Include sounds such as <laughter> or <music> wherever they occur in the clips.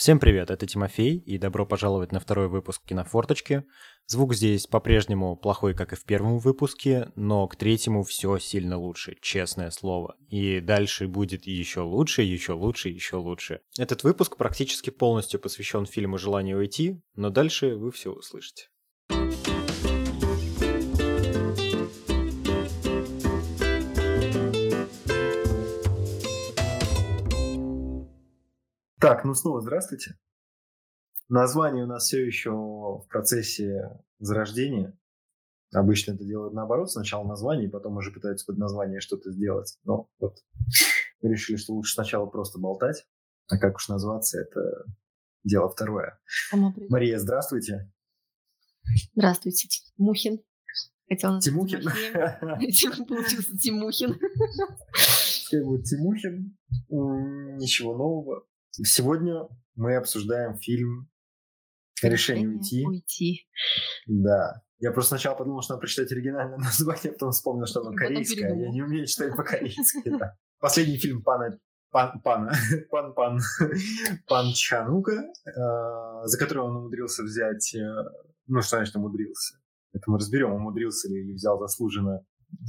Всем привет, это Тимофей, и добро пожаловать на второй выпуск Кинофорточки. Звук здесь по-прежнему плохой, как и в первом выпуске, но к третьему все сильно лучше, честное слово. И дальше будет еще лучше, еще лучше, еще лучше. Этот выпуск практически полностью посвящен фильму «Желание уйти», но дальше вы все услышите. Так, ну снова здравствуйте. Название у нас все еще в процессе зарождения. Обычно это делают наоборот. Сначала название, и потом уже пытаются под название что-то сделать. Но вот мы решили, что лучше сначала просто болтать. А как уж назваться, это дело второе. Мария, здравствуйте. Здравствуйте, Тимухин. Хотел Тимухин? <laughs> Получился Тимухин. Будет Тимухин. Ничего нового. Сегодня мы обсуждаем фильм «Решение, уйти». уйти. Да. Я просто сначала подумал, что надо прочитать оригинальное <laughs> название, потом вспомнил, что оно корейское. Я не умею читать по-корейски. <laughs> Да. Последний фильм пана пан, пана, <laughs> пан, пан, пан Чанука, э, за который он умудрился взять, э, ну, что значит умудрился? Это мы разберем, умудрился ли или взял заслуженно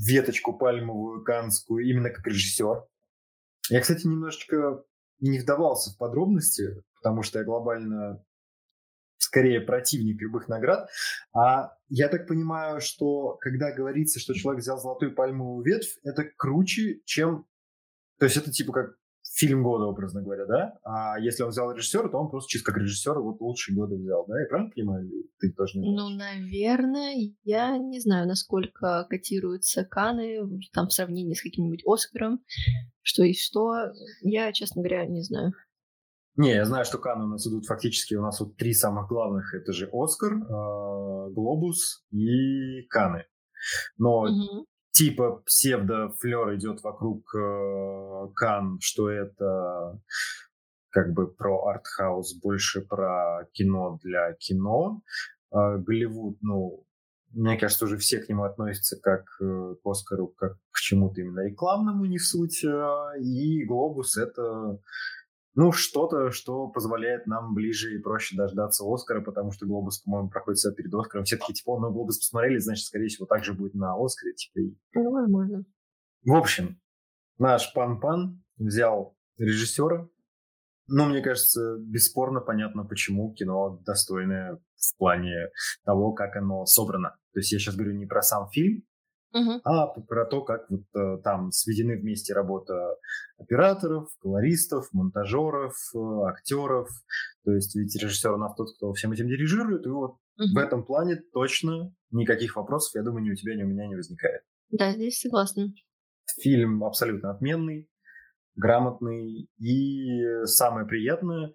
веточку пальмовую канскую именно как режиссер. Я, кстати, немножечко не вдавался в подробности, потому что я глобально скорее противник любых наград. А я так понимаю, что когда говорится, что человек взял золотую пальмовую ветвь, это круче, чем... То есть это типа как фильм года, образно говоря, да? А если он взял режиссера, то он просто чисто как режиссер вот лучшие годы взял, да? Я правильно понимаю? Ты тоже не знаешь? Ну, наверное, я не знаю, насколько котируются Каны там в сравнении с каким-нибудь Оскаром, что и что. Я, честно говоря, не знаю. Не, я знаю, что Каны у нас идут фактически, у нас вот три самых главных, это же Оскар, э, Глобус и Каны. Но угу типа псевдо-флер идет вокруг э, Кан, что это как бы про артхаус, больше про кино для кино. Э, Голливуд, ну, мне кажется, уже все к нему относятся как э, к Оскару, как к чему-то именно рекламному, не суть. Э, и Глобус — это ну, что-то, что позволяет нам ближе и проще дождаться Оскара, потому что Глобус, по-моему, проходит все перед Оскаром. Все таки типа, ну, Глобус посмотрели, значит, скорее всего, так же будет на Оскаре. Типа. Ну, возможно. В общем, наш Пан-Пан взял режиссера. Ну, мне кажется, бесспорно понятно, почему кино достойное в плане того, как оно собрано. То есть я сейчас говорю не про сам фильм, угу. а про то, как вот э, там сведены вместе работа операторов, колористов, монтажеров, э, актеров. То есть ведь режиссер у нас тот, кто всем этим дирижирует, и вот угу. в этом плане точно никаких вопросов, я думаю, ни у тебя, ни у меня не возникает. Да, здесь согласна. Фильм абсолютно отменный, грамотный и самое приятное,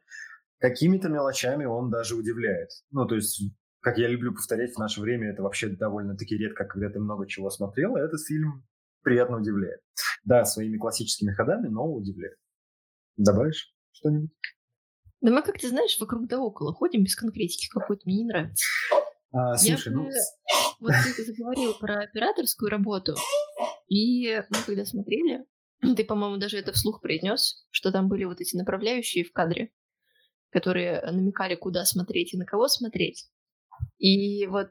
какими-то мелочами он даже удивляет. Ну, то есть как я люблю повторять, в наше время это вообще довольно-таки редко, когда ты много чего смотрел, а этот фильм приятно удивляет. Да, своими классическими ходами, но удивляет. Добавишь что-нибудь? Да мы, как ты знаешь, вокруг да около ходим без конкретики какой-то, мне не нравится. А, слушай, я ну... Бы... Вот ты заговорил про операторскую работу, и мы когда смотрели, <clears throat> ты, по-моему, даже это вслух произнес, что там были вот эти направляющие в кадре, которые намекали, куда смотреть и на кого смотреть. И вот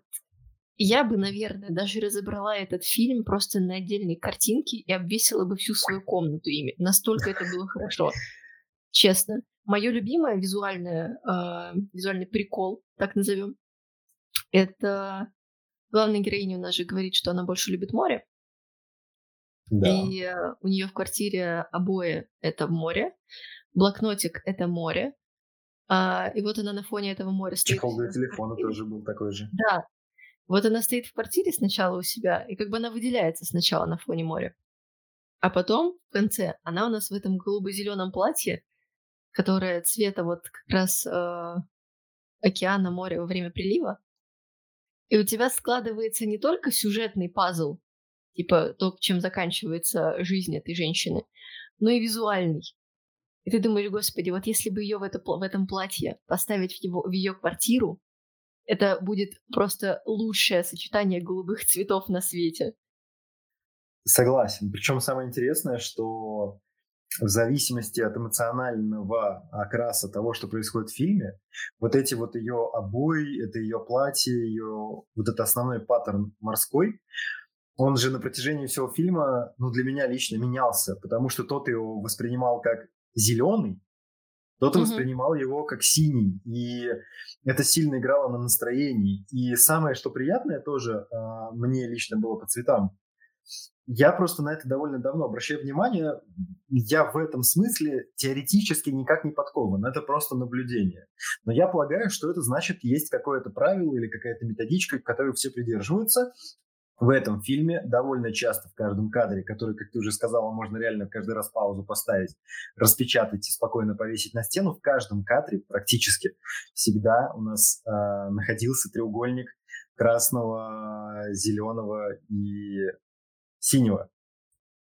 я бы, наверное, даже разобрала этот фильм просто на отдельные картинки и обвесила бы всю свою комнату ими. Настолько это было хорошо. Честно. Мое любимое визуальное, э, визуальный прикол, так назовем, это главная героиня у нас же говорит, что она больше любит море. Да. И э, у нее в квартире обои это море, блокнотик это море, а, и вот она на фоне этого моря стоит. Чехол для телефона тоже был такой же. Да. Вот она стоит в квартире сначала у себя, и как бы она выделяется сначала на фоне моря. А потом, в конце, она у нас в этом голубо-зеленом платье, которое цвета вот как раз э, океана, моря во время прилива. И у тебя складывается не только сюжетный пазл, типа то, чем заканчивается жизнь этой женщины, но и визуальный. И ты думаешь, господи, вот если бы ее в, это, в этом платье поставить в, его, в ее квартиру, это будет просто лучшее сочетание голубых цветов на свете. Согласен. Причем самое интересное, что в зависимости от эмоционального окраса того, что происходит в фильме, вот эти вот ее обои, это ее платье, ее вот это основной паттерн морской, он же на протяжении всего фильма, ну, для меня лично менялся, потому что тот его воспринимал как зеленый, тот mm-hmm. воспринимал его как синий, и это сильно играло на настроении. И самое, что приятное тоже э, мне лично было по цветам, я просто на это довольно давно обращаю внимание. Я в этом смысле теоретически никак не подкован. Это просто наблюдение. Но я полагаю, что это значит, есть какое-то правило или какая-то методичка, которой все придерживаются. В этом фильме довольно часто в каждом кадре, который, как ты уже сказала, можно реально каждый раз паузу поставить, распечатать и спокойно повесить на стену, в каждом кадре практически всегда у нас э, находился треугольник красного, зеленого и синего.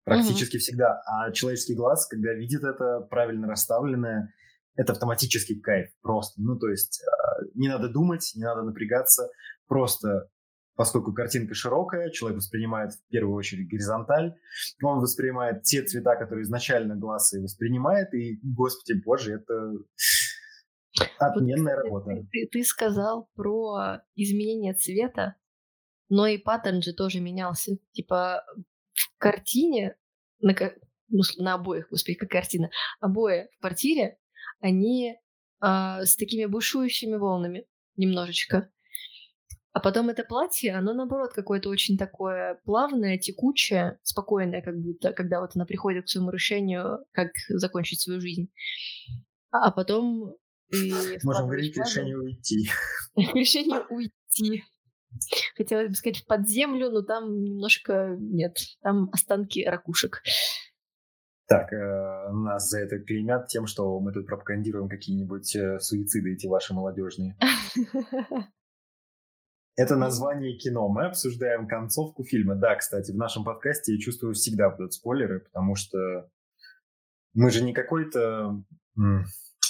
Практически mm-hmm. всегда. А человеческий глаз, когда видит это правильно расставленное, это автоматический кайф просто. Ну, то есть э, не надо думать, не надо напрягаться. Просто поскольку картинка широкая, человек воспринимает в первую очередь горизонталь, он воспринимает те цвета, которые изначально глаз и воспринимает, и, господи боже, это отменная вот, работа. Ты, ты сказал про изменение цвета, но и паттерн же тоже менялся. Типа в картине, на, ну, на обоих, господи, как картина, обои в квартире, они а, с такими бушующими волнами немножечко. А потом это платье, оно наоборот какое-то очень такое плавное, текучее, спокойное как будто, когда вот она приходит к своему решению, как закончить свою жизнь. А потом <laughs> Можем говорить решение уйти. <laughs> Решение уйти. Хотелось бы сказать, под землю, но там немножко нет. Там останки ракушек. Так, э, нас за это клеймят тем, что мы тут пропагандируем какие-нибудь э, суициды эти ваши молодежные. <laughs> Это название кино. Мы обсуждаем концовку фильма. Да, кстати, в нашем подкасте я чувствую всегда будут спойлеры, потому что мы же не какой-то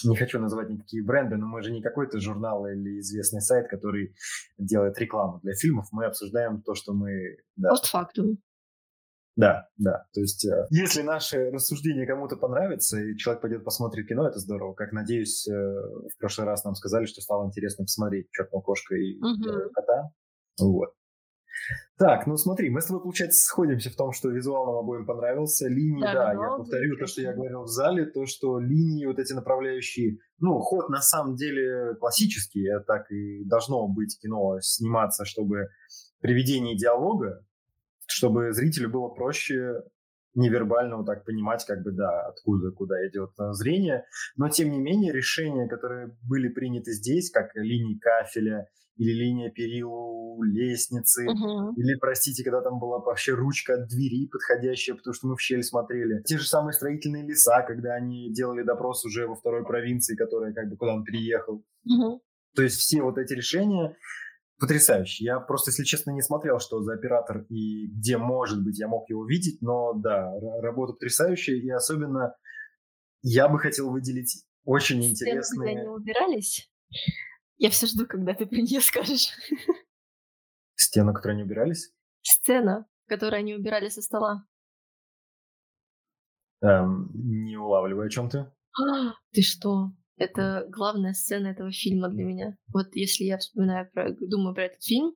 не хочу называть никакие бренды, но мы же не какой-то журнал или известный сайт, который делает рекламу для фильмов. Мы обсуждаем то, что мы... Да. Постфактум. Да, да. То есть, э, если наше рассуждение кому-то понравится, и человек пойдет посмотрит кино, это здорово. Как, надеюсь, э, в прошлый раз нам сказали, что стало интересно посмотреть «Черного кошка» и угу. кота. Вот. Так, ну смотри, мы с тобой, получается, сходимся в том, что визуал нам обоим понравился. Линии, да, да я повторю то, что я говорил в зале, то, что линии вот эти направляющие, ну, ход на самом деле классический, а так и должно быть кино сниматься, чтобы при ведении диалога, чтобы зрителю было проще невербально вот так понимать, как бы, да, откуда, куда идет э, зрение. Но, тем не менее, решения, которые были приняты здесь, как линии кафеля или линия перил лестницы, uh-huh. или, простите, когда там была вообще ручка от двери подходящая, потому что мы в щель смотрели. Те же самые строительные леса, когда они делали допрос уже во второй провинции, которая как бы куда он переехал. Uh-huh. То есть все вот эти решения потрясающие. Я просто, если честно, не смотрел, что за оператор и где, может быть, я мог его видеть, но да, работа потрясающая, и особенно я бы хотел выделить очень интересные... Сцены, когда они убирались? Я все жду, когда ты при ней <laughs> скажешь. Стену, которые они убирались? Сцена, которую они убирали со стола. Эм, не улавливаю, о чем ты. А, ты что? Это главная сцена этого фильма для меня. Вот если я вспоминаю про, думаю про этот фильм,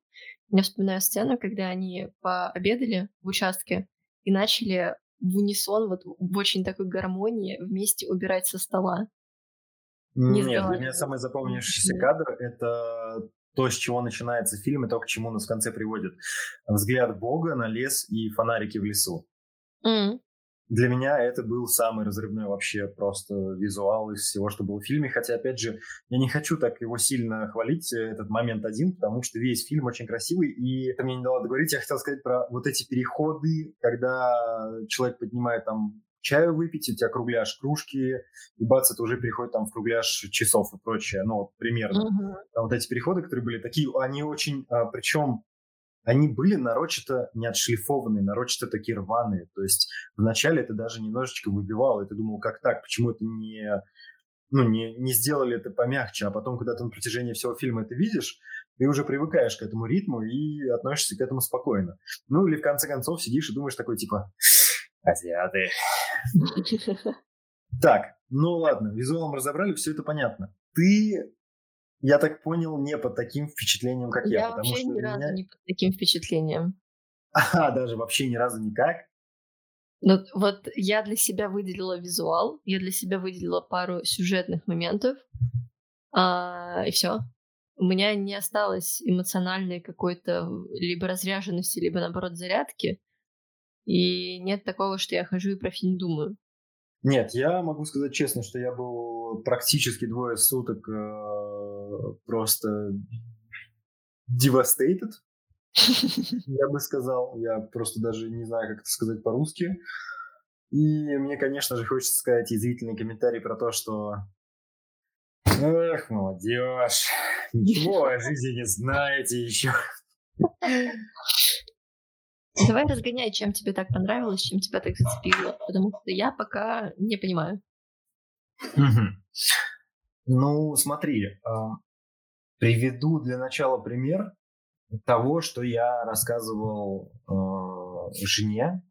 я вспоминаю сцену, когда они пообедали в участке и начали в унисон, вот в очень такой гармонии вместе убирать со стола. Не Нет, для меня самый запомнившийся кадр — это то, с чего начинается фильм, и то, к чему нас в конце приводит. Взгляд Бога на лес и фонарики в лесу. Mm. Для меня это был самый разрывной вообще просто визуал из всего, что было в фильме. Хотя, опять же, я не хочу так его сильно хвалить, э, этот момент один, потому что весь фильм очень красивый. И это мне не дало договорить. Я хотел сказать про вот эти переходы, когда человек поднимает там чаю выпить, у тебя кругляш кружки, и бац, это уже переходит там в кругляш часов и прочее, ну, вот примерно. Uh-huh. А вот эти переходы, которые были такие, они очень, а, причем они были нарочито не отшлифованные, нарочито такие рваные. То есть вначале это даже немножечко выбивало, и ты думал, как так, почему это не, ну, не, не сделали это помягче, а потом, когда ты на протяжении всего фильма это видишь, ты уже привыкаешь к этому ритму и относишься к этому спокойно. Ну или в конце концов сидишь и думаешь такой типа, азиаты. <laughs> Так, ну ладно, визуалом разобрали, все это понятно. Ты, я так понял, не под таким впечатлением, как я. Я вообще ни разу меня... не под таким впечатлением. А, даже вообще ни разу никак? Ну, вот я для себя выделила визуал, я для себя выделила пару сюжетных моментов, а, и все. У меня не осталось эмоциональной какой-то либо разряженности, либо наоборот зарядки. И нет такого, что я хожу и про фильм думаю. Нет, я могу сказать честно, что я был практически двое суток э, просто devastated, <laughs> я бы сказал. Я просто даже не знаю, как это сказать по-русски. И мне, конечно же, хочется сказать язвительный комментарий про то, что Эх, молодежь, ничего о жизни не знаете еще. Давай разгоняй, чем тебе так понравилось, чем тебя так зацепило, потому что я пока не понимаю. Ну, смотри, а, приведу для начала пример того, что я рассказывал э, жене,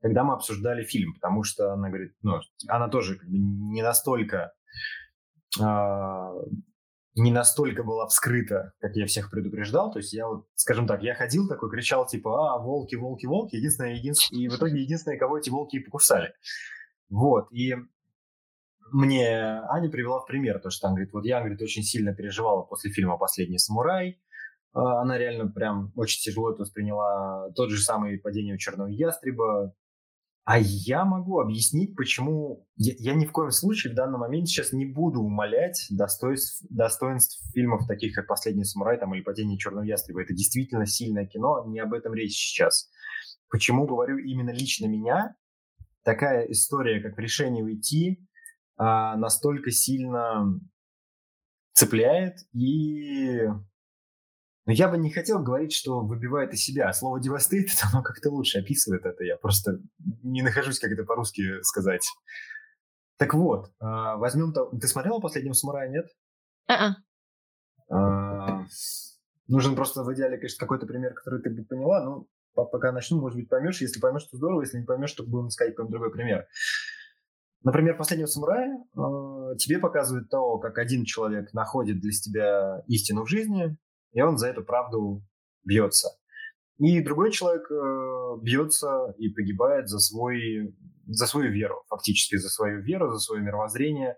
когда мы обсуждали фильм, потому что она говорит, ну, она тоже как бы не настолько э, не настолько была вскрыта, как я всех предупреждал. То есть я вот, скажем так, я ходил такой, кричал типа, а, волки, волки, волки, единственное, единственное, и в итоге единственное, кого эти волки и покусали. Вот, и мне Аня привела в пример, то, что там, говорит, вот я, говорит, очень сильно переживала после фильма «Последний самурай», а, она реально прям очень тяжело это восприняла. Тот же самый «Падение черного ястреба», а я могу объяснить, почему я, я ни в коем случае в данный момент сейчас не буду умалять достоинств, достоинств фильмов, таких как «Последний самурай» там, или «Падение черного ястреба». Это действительно сильное кино, не об этом речь сейчас. Почему говорю именно лично меня? Такая история, как в решении уйти, а, настолько сильно цепляет и но я бы не хотел говорить, что выбивает из себя. Слово devastated, <laughs> оно как-то лучше описывает это. Я просто не нахожусь, как это по-русски сказать. Так вот, а, возьмем... Ты смотрела «Последнего самурая», нет? Uh-uh. А, нужен просто в идеале, конечно, какой-то пример, который ты бы поняла. Ну, пока начну, может быть, поймешь. Если поймешь, то здорово. Если не поймешь, то будем искать какой-нибудь другой пример. Например, «Последнего самурая» э, тебе показывает то, как один человек находит для себя истину в жизни, и он за эту правду бьется. И другой человек э, бьется и погибает за, свой, за свою веру, фактически за свою веру, за свое мировоззрение.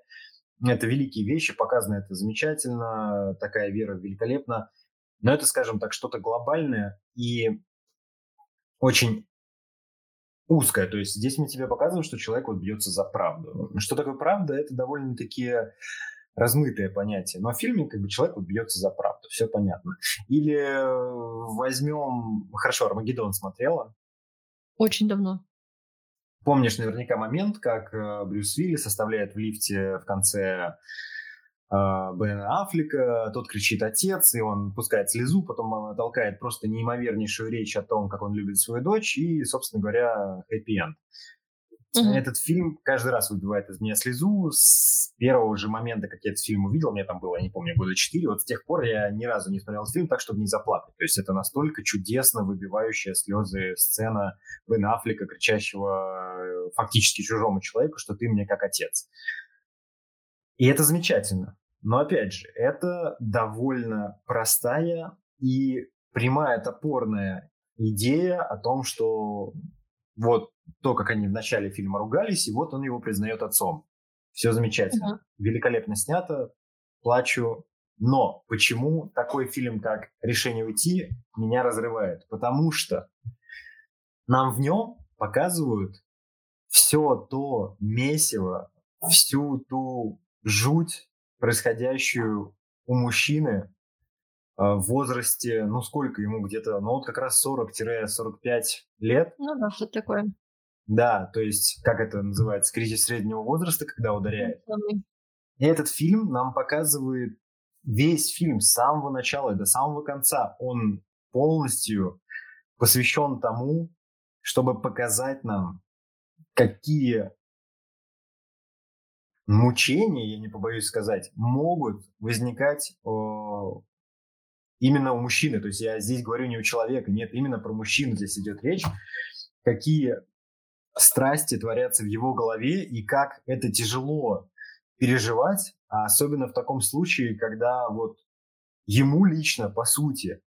Это великие вещи, показано это замечательно, такая вера великолепна. Но это, скажем так, что-то глобальное и очень узкое. То есть здесь мы тебе показываем, что человек вот бьется за правду. Что такое правда? Это довольно-таки размытое понятие. Но в фильме как бы человек вот бьется за правду, все понятно. Или э, возьмем... Хорошо, Армагеддон смотрела? Очень давно. Помнишь наверняка момент, как э, Брюс Вилли составляет в лифте в конце Бена Аффлека, тот кричит «отец», и он пускает слезу, потом толкает просто неимовернейшую речь о том, как он любит свою дочь, и, собственно говоря, хэппи-энд. Угу. Этот фильм каждый раз выбивает из меня слезу. С первого же момента, как я этот фильм увидел, мне там было, я не помню, года четыре, вот с тех пор я ни разу не смотрел этот фильм так, чтобы не заплакать. То есть это настолько чудесно выбивающая слезы сцена Бен Аффлека, кричащего э, фактически чужому человеку, что ты мне как отец. И это замечательно. Но опять же, это довольно простая и прямая топорная идея о том, что вот то, как они в начале фильма ругались, и вот он его признает отцом. Все замечательно. Uh-huh. Великолепно снято. Плачу. Но почему такой фильм, как «Решение уйти», меня разрывает? Потому что нам в нем показывают все то месиво, всю ту жуть, происходящую у мужчины а, в возрасте, ну сколько ему где-то, ну вот как раз 40-45 лет. Ну да, что такое. Да, то есть, как это называется, кризис среднего возраста, когда ударяет. И этот фильм нам показывает весь фильм с самого начала и до самого конца. Он полностью посвящен тому, чтобы показать нам, какие мучения, я не побоюсь сказать, могут возникать о, именно у мужчины. То есть я здесь говорю не у человека, нет, именно про мужчину здесь идет речь. Какие страсти творятся в его голове и как это тяжело переживать, а особенно в таком случае, когда вот ему лично, по сути,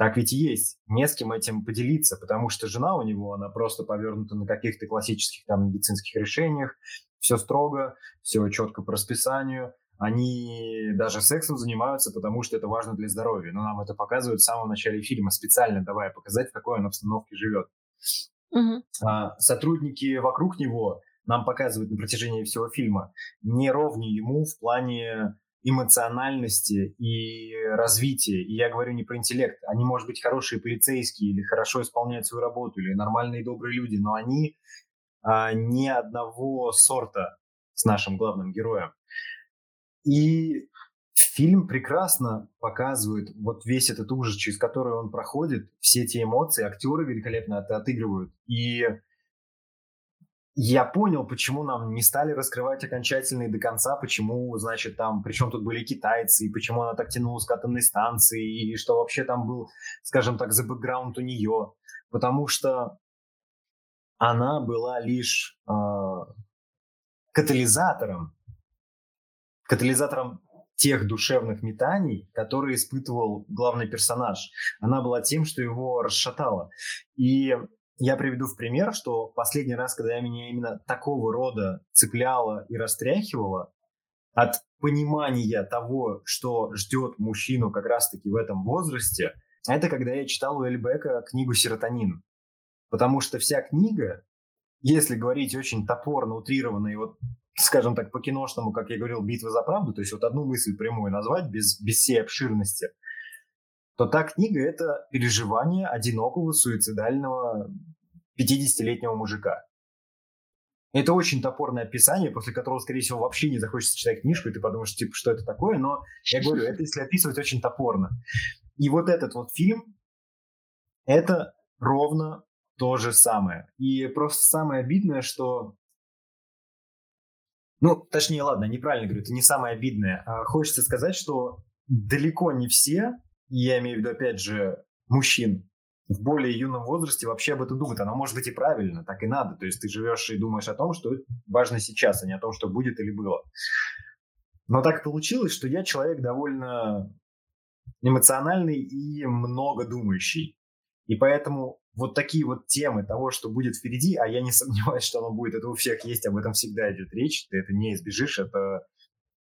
так ведь и есть, не с кем этим поделиться, потому что жена у него, она просто повернута на каких-то классических там медицинских решениях, все строго, все четко по расписанию, они даже сексом занимаются, потому что это важно для здоровья. Но нам это показывают в самом начале фильма, специально давая показать, в какой он обстановке живет. Угу. А, сотрудники вокруг него нам показывают на протяжении всего фильма не ровнее ему в плане эмоциональности и развития. И я говорю не про интеллект. Они, может быть, хорошие полицейские или хорошо исполняют свою работу, или нормальные добрые люди, но они а, не одного сорта с нашим главным героем. И фильм прекрасно показывает вот весь этот ужас, через который он проходит, все эти эмоции, актеры великолепно это отыгрывают. И я понял, почему нам не стали раскрывать окончательно и до конца, почему, значит, там, причем тут были китайцы, и почему она так тянулась к атомной станции, и что вообще там был, скажем так, за бэкграунд у нее. Потому что она была лишь э, катализатором катализатором тех душевных метаний, которые испытывал главный персонаж. Она была тем, что его расшатало. И я приведу в пример, что последний раз, когда меня именно такого рода цепляло и растряхивало, от понимания того, что ждет мужчину как раз-таки в этом возрасте, это когда я читал у Эльбека книгу «Серотонин». Потому что вся книга, если говорить очень топорно, утрированно и вот скажем так, по-киношному, как я говорил, битва за правду, то есть вот одну мысль прямую назвать без, без всей обширности, то та книга — это переживание одинокого суицидального 50-летнего мужика. Это очень топорное описание, после которого, скорее всего, вообще не захочется читать книжку, и ты подумаешь, типа, что это такое, но я говорю, это если описывать очень топорно. И вот этот вот фильм, это ровно то же самое. И просто самое обидное, что ну, точнее, ладно, неправильно говорю, это не самое обидное. А хочется сказать, что далеко не все, я имею в виду, опять же, мужчин в более юном возрасте вообще об этом думают. Оно может быть и правильно, так и надо. То есть ты живешь и думаешь о том, что важно сейчас, а не о том, что будет или было. Но так получилось, что я человек довольно эмоциональный и много думающий. И поэтому вот такие вот темы того, что будет впереди, а я не <laughs> сомневаюсь, что оно будет, это у всех есть, об этом всегда идет речь, ты это не избежишь, это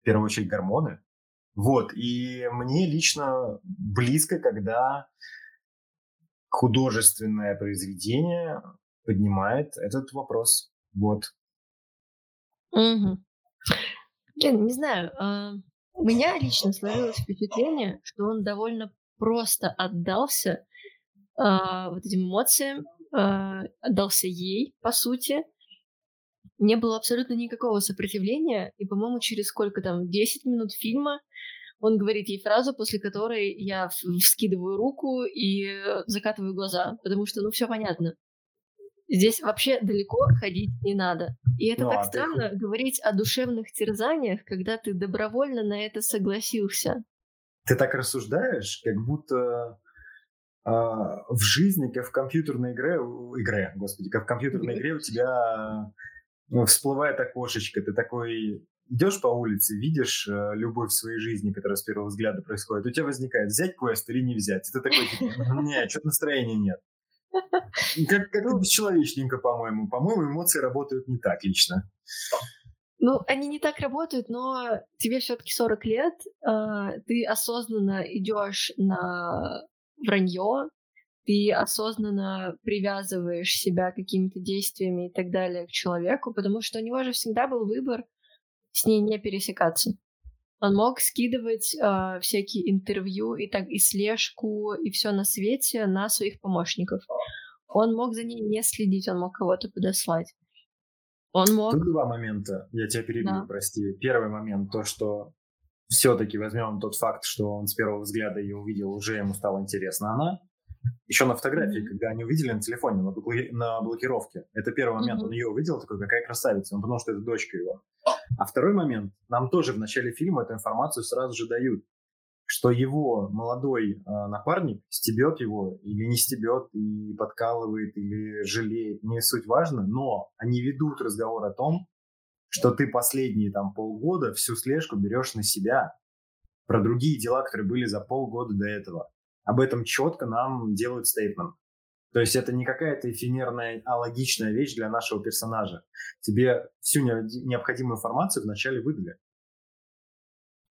в первую очередь гормоны. Вот, и мне лично близко, когда художественное произведение поднимает этот вопрос. Вот. Угу. Блин, не знаю, а, у меня лично сложилось впечатление, что он довольно просто отдался э, вот этим эмоциям, э, отдался ей, по сути. Не было абсолютно никакого сопротивления, и, по-моему, через сколько там, 10 минут фильма он говорит ей фразу, после которой я вскидываю руку и закатываю глаза, потому что, ну, все понятно. Здесь вообще далеко ходить не надо. И это ну, так а странно ты... говорить о душевных терзаниях, когда ты добровольно на это согласился. Ты так рассуждаешь, как будто а, в жизни, как в компьютерной игре, игре, господи, как в компьютерной игре у тебя ну, всплывает окошечко, ты такой идешь по улице, видишь э, любовь в своей жизни, которая с первого взгляда происходит, у тебя возникает взять квест или не взять. И ты такой, типа, нет, что-то настроения нет. Как, как ну бесчеловечненько, по-моему. По-моему, эмоции работают не так лично. Ну, они не так работают, но тебе все-таки 40 лет, э, ты осознанно идешь на вранье, ты осознанно привязываешь себя какими-то действиями и так далее к человеку, потому что у него же всегда был выбор с ней не пересекаться. Он мог скидывать э, всякие интервью и так и слежку и все на свете на своих помощников. Он мог за ней не следить, он мог кого-то подослать. Он мог. Тут два момента. Я тебя перебью, да. прости. Первый момент то, что все-таки возьмем тот факт, что он с первого взгляда ее увидел, уже ему стало интересно она. Еще на фотографии, mm-hmm. когда они увидели на телефоне, на, блоки... на блокировке. Это первый момент. Mm-hmm. Он ее увидел, такой, какая красавица. Он подумал, что это дочка его. А второй момент. Нам тоже в начале фильма эту информацию сразу же дают. что его молодой э, напарник стебет его или не стебет, и подкалывает, или жалеет, не суть важно, но они ведут разговор о том, что ты последние там полгода всю слежку берешь на себя, про другие дела, которые были за полгода до этого. Об этом четко нам делают стейтмент. То есть это не какая-то эфемерная, а логичная вещь для нашего персонажа. Тебе всю необходимую информацию вначале выдали.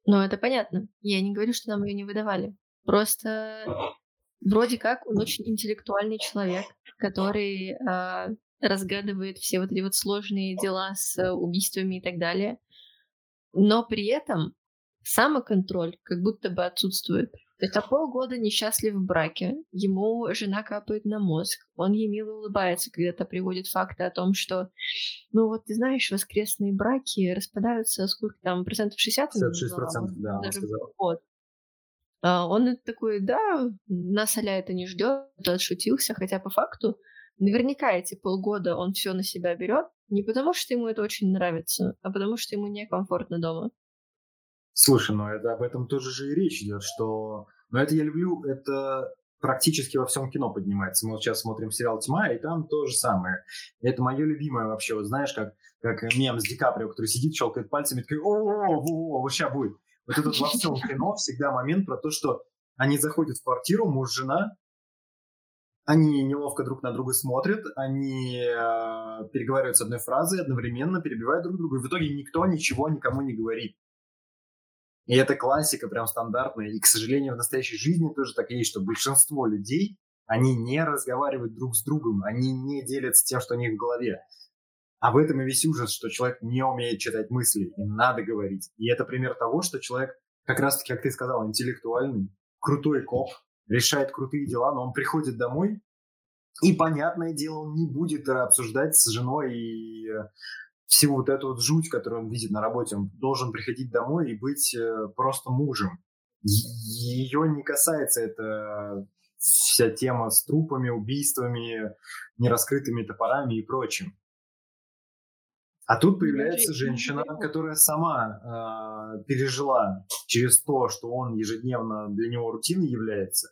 Ну, это понятно. Я не говорю, что нам ее не выдавали. Просто вроде как он очень интеллектуальный человек, который э, разгадывает все вот эти вот сложные дела с убийствами и так далее. Но при этом самоконтроль как будто бы отсутствует. То есть, а полгода несчастлив в браке, ему жена капает на мозг, он ей мило улыбается, когда-то приводит факты о том, что, ну вот ты знаешь, воскресные браки распадаются сколько там, процентов 60? 66 процентов, да, он сказал. Вот. А он такой, да, нас Аля это не ждет, отшутился, хотя по факту наверняка эти полгода он все на себя берет, не потому что ему это очень нравится, а потому что ему некомфортно дома. Слушай, ну это об этом тоже же и речь идет, что... Но ну, это я люблю, это практически во всем кино поднимается. Мы вот сейчас смотрим сериал «Тьма», и там то же самое. Это мое любимое вообще. Вот знаешь, как, как мем с Ди Каприо, который сидит, щелкает пальцами, такой «О, о, вот сейчас будет». Вот этот во всем кино всегда момент про то, что они заходят в квартиру, муж, жена, они неловко друг на друга смотрят, они э, переговаривают с одной фразой, одновременно перебивают друг друга, и в итоге никто ничего никому не говорит. И это классика прям стандартная. И, к сожалению, в настоящей жизни тоже так есть, что большинство людей, они не разговаривают друг с другом, они не делятся тем, что у них в голове. А в этом и весь ужас, что человек не умеет читать мысли, и надо говорить. И это пример того, что человек, как раз-таки, как ты сказал, интеллектуальный, крутой коп, решает крутые дела, но он приходит домой, и, понятное дело, он не будет обсуждать с женой и всю вот эту вот жуть, которую он видит на работе, он должен приходить домой и быть э, просто мужем. Ее не касается эта вся тема с трупами, убийствами, нераскрытыми топорами и прочим. А тут появляется женщина, которая сама э, пережила через то, что он ежедневно для него рутиной является,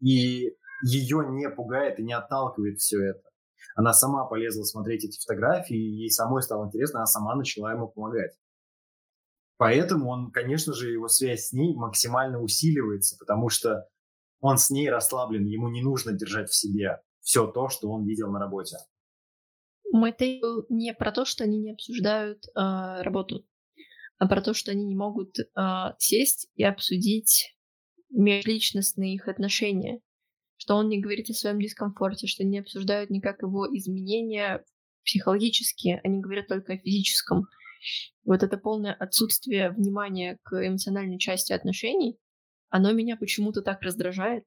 и ее не пугает и не отталкивает все это. Она сама полезла смотреть эти фотографии, ей самой стало интересно, она сама начала ему помогать. Поэтому он, конечно же, его связь с ней максимально усиливается, потому что он с ней расслаблен, ему не нужно держать в себе все то, что он видел на работе. Мой тейк не про то, что они не обсуждают э, работу, а про то, что они не могут э, сесть и обсудить межличностные их отношения что он не говорит о своем дискомфорте, что не обсуждают никак его изменения психологические, они говорят только о физическом. Вот это полное отсутствие внимания к эмоциональной части отношений, оно меня почему-то так раздражает.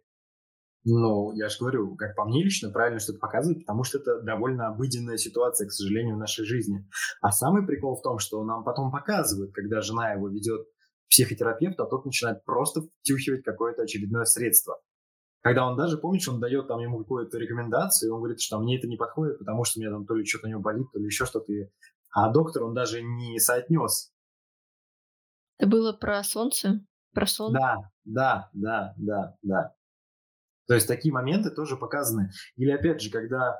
Ну, я же говорю, как по мне лично, правильно что-то показывает, потому что это довольно обыденная ситуация, к сожалению, в нашей жизни. А самый прикол в том, что нам потом показывают, когда жена его ведет психотерапевта, а тот начинает просто втюхивать какое-то очередное средство. Когда он даже, помнишь, он дает там ему какую-то рекомендацию, и он говорит, что мне это не подходит, потому что у меня там то ли что-то у него болит, то ли еще что-то. А доктор он даже не соотнес. Это было про солнце? Про сон? Да, да, да, да, да. То есть такие моменты тоже показаны. Или опять же, когда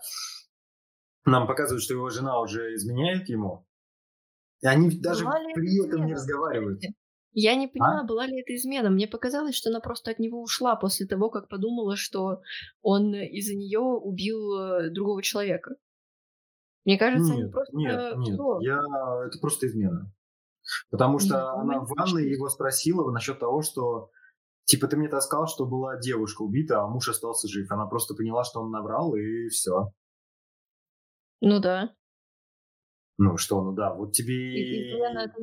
нам показывают, что его жена уже изменяет ему, и они даже при этом не разговаривают. Я не поняла, а? была ли это измена. Мне показалось, что она просто от него ушла после того, как подумала, что он из-за нее убил э, другого человека. Мне кажется, нет, они просто... Нет, нет, я... это просто измена. Потому что нет, она в ванной его спросила насчет того, что типа ты мне таскал, что была девушка убита, а муж остался жив. Она просто поняла, что он наврал, и все. Ну да. Ну что, ну да, вот тебе... Измена,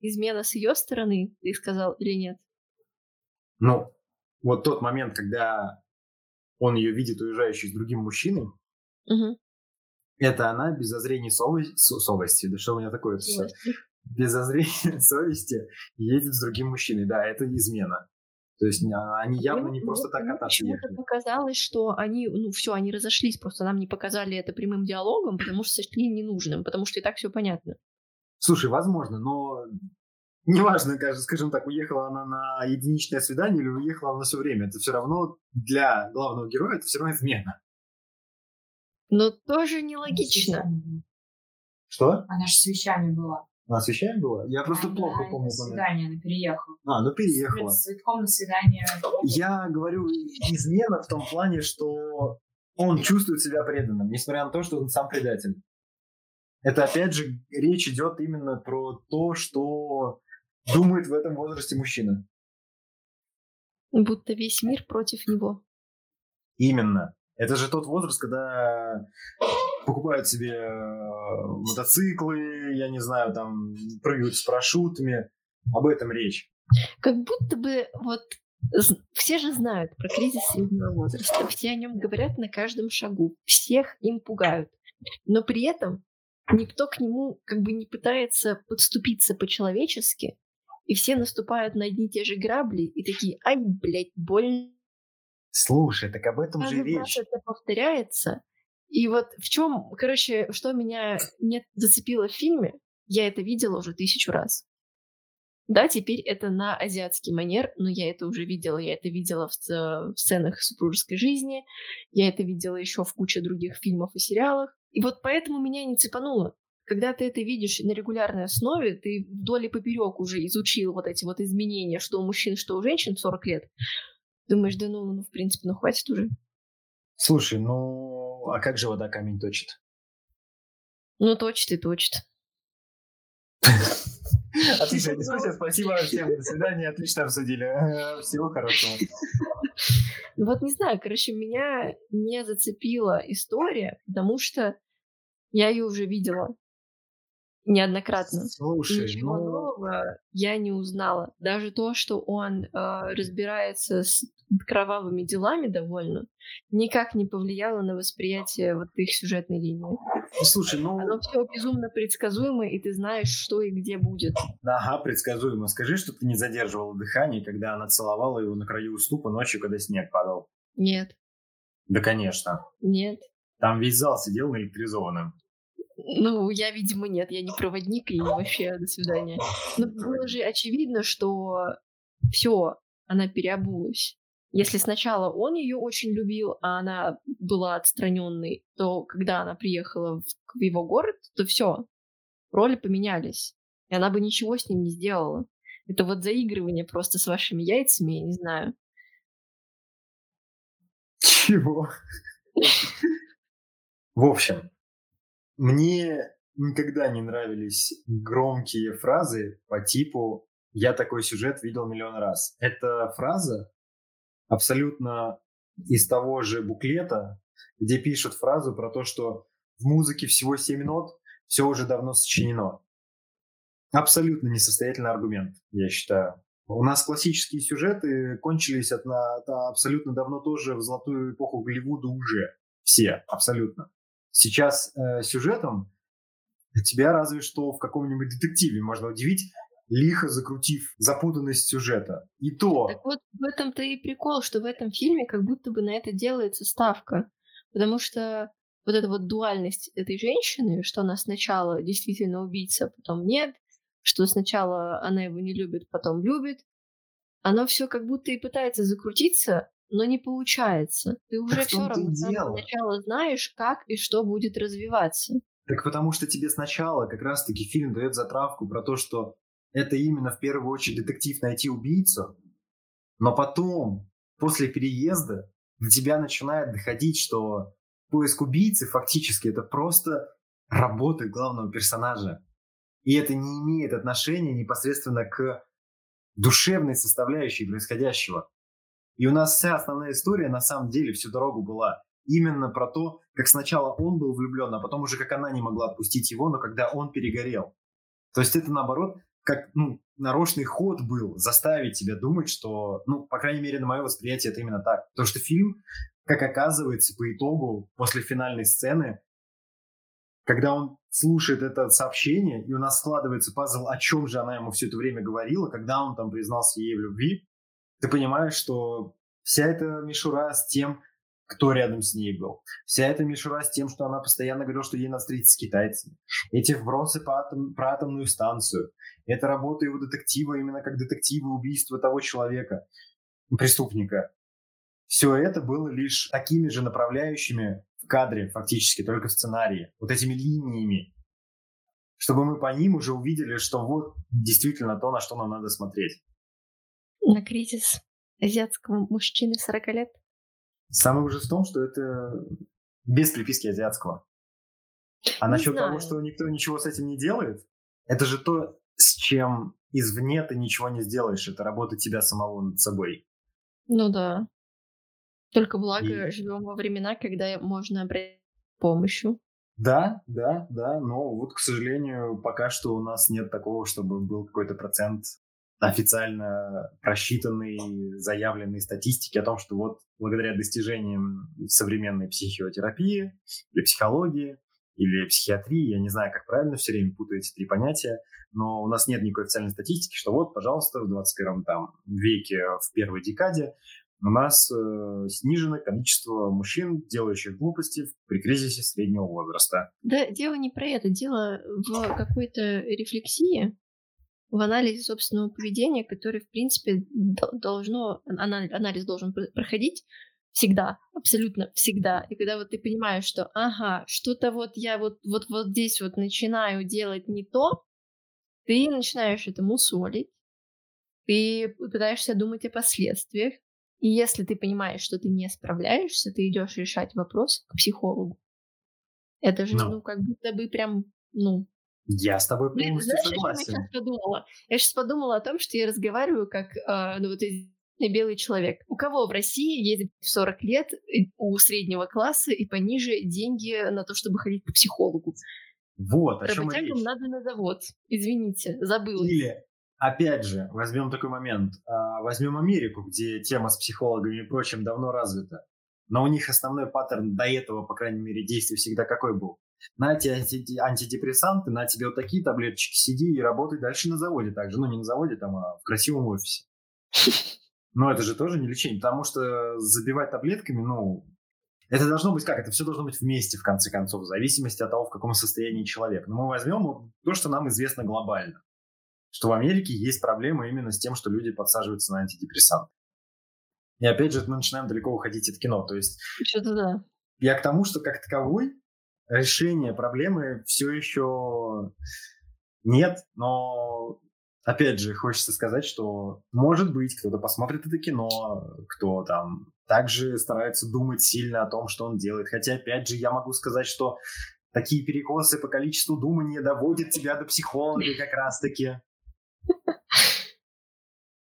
измена с ее стороны, ты сказал, или нет? Ну, вот тот момент, когда он ее видит уезжающей с другим мужчиной, угу. это она без зазрения совести, совести, да что у меня такое все, без зазрения <laughs> совести едет с другим мужчиной, да, это измена. То есть а, они явно не просто так от нас ехали. показалось, что они, ну все, они разошлись, просто нам не показали это прямым диалогом, потому что сочли ненужным, потому что и так все понятно. Слушай, возможно, но неважно, скажем так, уехала она на единичное свидание или уехала она на все время, это все равно для главного героя это все равно измена. Но тоже нелогично. Что? Она же с вещами была. Она с вещами была? Я просто она, плохо помню. На свидание, она переехала. А, ну переехала. С цветком на свидание. Я говорю измена в том плане, что он чувствует себя преданным, несмотря на то, что он сам предатель. Это опять же речь идет именно про то, что думает в этом возрасте мужчина. Будто весь мир против него. Именно. Это же тот возраст, когда покупают себе э, мотоциклы, я не знаю, там прыгают с парашютами. Об этом речь. Как будто бы вот все же знают про кризис среднего возраста, все о нем говорят на каждом шагу, всех им пугают. Но при этом никто к нему как бы не пытается подступиться по-человечески, и все наступают на одни и те же грабли и такие, ай, блядь, больно. Слушай, так об этом же речь. это повторяется. И вот в чем, короче, что меня не зацепило в фильме, я это видела уже тысячу раз. Да, теперь это на азиатский манер, но я это уже видела. Я это видела в, в сценах супружеской жизни, я это видела еще в куче других фильмов и сериалах. И вот поэтому меня не цепануло. Когда ты это видишь на регулярной основе, ты вдоль и поперек уже изучил вот эти вот изменения, что у мужчин, что у женщин в 40 лет. Думаешь, да ну, ну в принципе, ну хватит уже. Слушай, ну а как же вода камень точит? Ну, точит и точит. Отличная дискуссия, спасибо всем, до свидания, отлично обсудили. <laughs> Всего хорошего. Вот не знаю, короче, меня не зацепила история, потому что я ее уже видела неоднократно. Слушай, Ничего ну... нового я не узнала. Даже то, что он э, разбирается с кровавыми делами довольно, никак не повлияло на восприятие вот их сюжетной линии. Ну, слушай, ну... Оно все безумно предсказуемо, и ты знаешь, что и где будет. Ага, предсказуемо. Скажи, что ты не задерживала дыхание, когда она целовала его на краю уступа ночью, когда снег падал. Нет. Да, конечно. Нет. Там весь зал сидел наэлектризованным. Ну, я, видимо, нет, я не проводник и вообще до свидания. Но было же очевидно, что все, она переобулась. Если сначала он ее очень любил, а она была отстраненной, то когда она приехала в, в его город, то все, роли поменялись. И она бы ничего с ним не сделала. Это вот заигрывание просто с вашими яйцами, я не знаю. Чего? В общем, мне никогда не нравились громкие фразы по типу «я такой сюжет видел миллион раз». Эта фраза абсолютно из того же буклета, где пишут фразу про то, что в музыке всего 7 нот, все уже давно сочинено. Абсолютно несостоятельный аргумент, я считаю. У нас классические сюжеты кончились от, от абсолютно давно тоже в золотую эпоху Голливуда уже. Все, абсолютно. Сейчас э, сюжетом тебя разве что в каком-нибудь детективе можно удивить, лихо закрутив запутанность сюжета. И то... Так вот в этом-то и прикол, что в этом фильме как будто бы на это делается ставка. Потому что вот эта вот дуальность этой женщины, что она сначала действительно убийца, потом нет, что сначала она его не любит, потом любит, оно все как будто и пытается закрутиться, но не получается. Ты уже все равно сначала знаешь, как и что будет развиваться. Так потому что тебе сначала как раз-таки фильм дает затравку про то, что это именно в первую очередь детектив найти убийцу, но потом, после переезда, до тебя начинает доходить, что поиск убийцы фактически это просто работа главного персонажа. И это не имеет отношения непосредственно к душевной составляющей происходящего. И у нас вся основная история на самом деле всю дорогу была именно про то, как сначала он был влюблен, а потом уже как она не могла отпустить его, но когда он перегорел. То есть это наоборот как ну, нарочный ход был заставить тебя думать, что, ну, по крайней мере, на мое восприятие это именно так. Потому что фильм, как оказывается, по итогу, после финальной сцены, когда он слушает это сообщение, и у нас складывается пазл, о чем же она ему все это время говорила, когда он там признался ей в любви, ты понимаешь, что вся эта мишура с тем, кто рядом с ней был. Вся эта мишура с тем, что она постоянно говорила, что ей надо встретиться с китайцами. Эти вбросы по атом, про атомную станцию. Это работа его детектива именно как детектива убийства того человека, преступника. Все это было лишь такими же направляющими в кадре, фактически, только в сценарии. Вот этими линиями. Чтобы мы по ним уже увидели, что вот действительно то, на что нам надо смотреть. На кризис азиатского мужчины 40 лет? Самый ужас в том, что это без приписки азиатского. А не насчет знаю. того, что никто ничего с этим не делает, это же то, с чем извне ты ничего не сделаешь. Это работа тебя самого над собой. Ну да. Только благо и... живем во времена, когда можно обратиться помощью. Да, да, да, но вот, к сожалению, пока что у нас нет такого, чтобы был какой-то процент официально просчитанной, заявленной статистики о том, что вот благодаря достижениям современной психиотерапии или психологии, или психиатрии, я не знаю, как правильно, все время путаю эти три понятия, но у нас нет никакой официальной статистики, что вот, пожалуйста, в 21 там, веке, в первой декаде у нас э, снижено количество мужчин, делающих глупости при кризисе среднего возраста. Да, дело не про это, дело в какой-то рефлексии, в анализе собственного поведения, который, в принципе, должно, анализ должен проходить всегда, абсолютно всегда. И когда вот ты понимаешь, что, ага, что-то вот я вот, вот, вот здесь вот начинаю делать не то, ты начинаешь это мусолить, ты пытаешься думать о последствиях, и если ты понимаешь, что ты не справляешься, ты идешь решать вопрос к психологу. Это же, no. ну, как будто бы прям, ну, я с тобой полностью Блин, знаешь, согласен. Я сейчас подумала? Я сейчас подумала о том, что я разговариваю как э, ну, вот белый человек. У кого в России есть в 40 лет у среднего класса и пониже деньги на то, чтобы ходить к психологу? Вот, о чем речь. надо на завод. Извините, забыла. Или, опять же, возьмем такой момент. А, возьмем Америку, где тема с психологами и прочим давно развита. Но у них основной паттерн до этого, по крайней мере, действий всегда какой был? На эти антидепрессанты, на тебе вот такие таблеточки, сиди и работай дальше на заводе также. Ну, не на заводе, там, а в красивом офисе. <laughs> Но это же тоже не лечение, потому что забивать таблетками, ну, это должно быть как? Это все должно быть вместе, в конце концов, в зависимости от того, в каком состоянии человек. Но мы возьмем вот то, что нам известно глобально. Что в Америке есть проблема именно с тем, что люди подсаживаются на антидепрессанты. И опять же, мы начинаем далеко уходить от кино. То есть... Что-то да. Я к тому, что как таковой решения проблемы все еще нет, но опять же хочется сказать, что может быть кто-то посмотрит это кино, кто там также старается думать сильно о том, что он делает. Хотя опять же я могу сказать, что такие перекосы по количеству думания доводят тебя до психолога как раз-таки.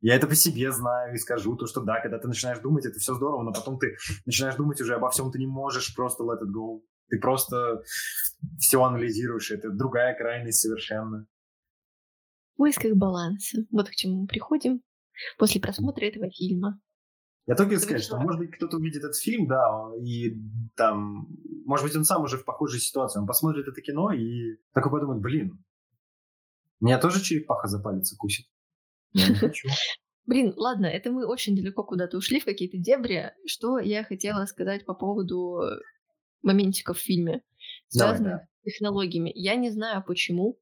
Я это по себе знаю и скажу, то, что да, когда ты начинаешь думать, это все здорово, но потом ты начинаешь думать уже обо всем, ты не можешь просто let it go. Ты просто все анализируешь, это другая крайность совершенно. В поисках баланса. Вот к чему мы приходим после просмотра этого фильма. Я только сказать, что, может быть, кто-то увидит этот фильм, да, и там, может быть, он сам уже в похожей ситуации, он посмотрит это кино и такой подумает, блин, меня тоже черепаха за палец укусит. Я не хочу. <laughs> Блин, ладно, это мы очень далеко куда-то ушли, в какие-то дебри. Что я хотела сказать по поводу моментиков в фильме, связанных Давай, да. с технологиями. Я не знаю почему,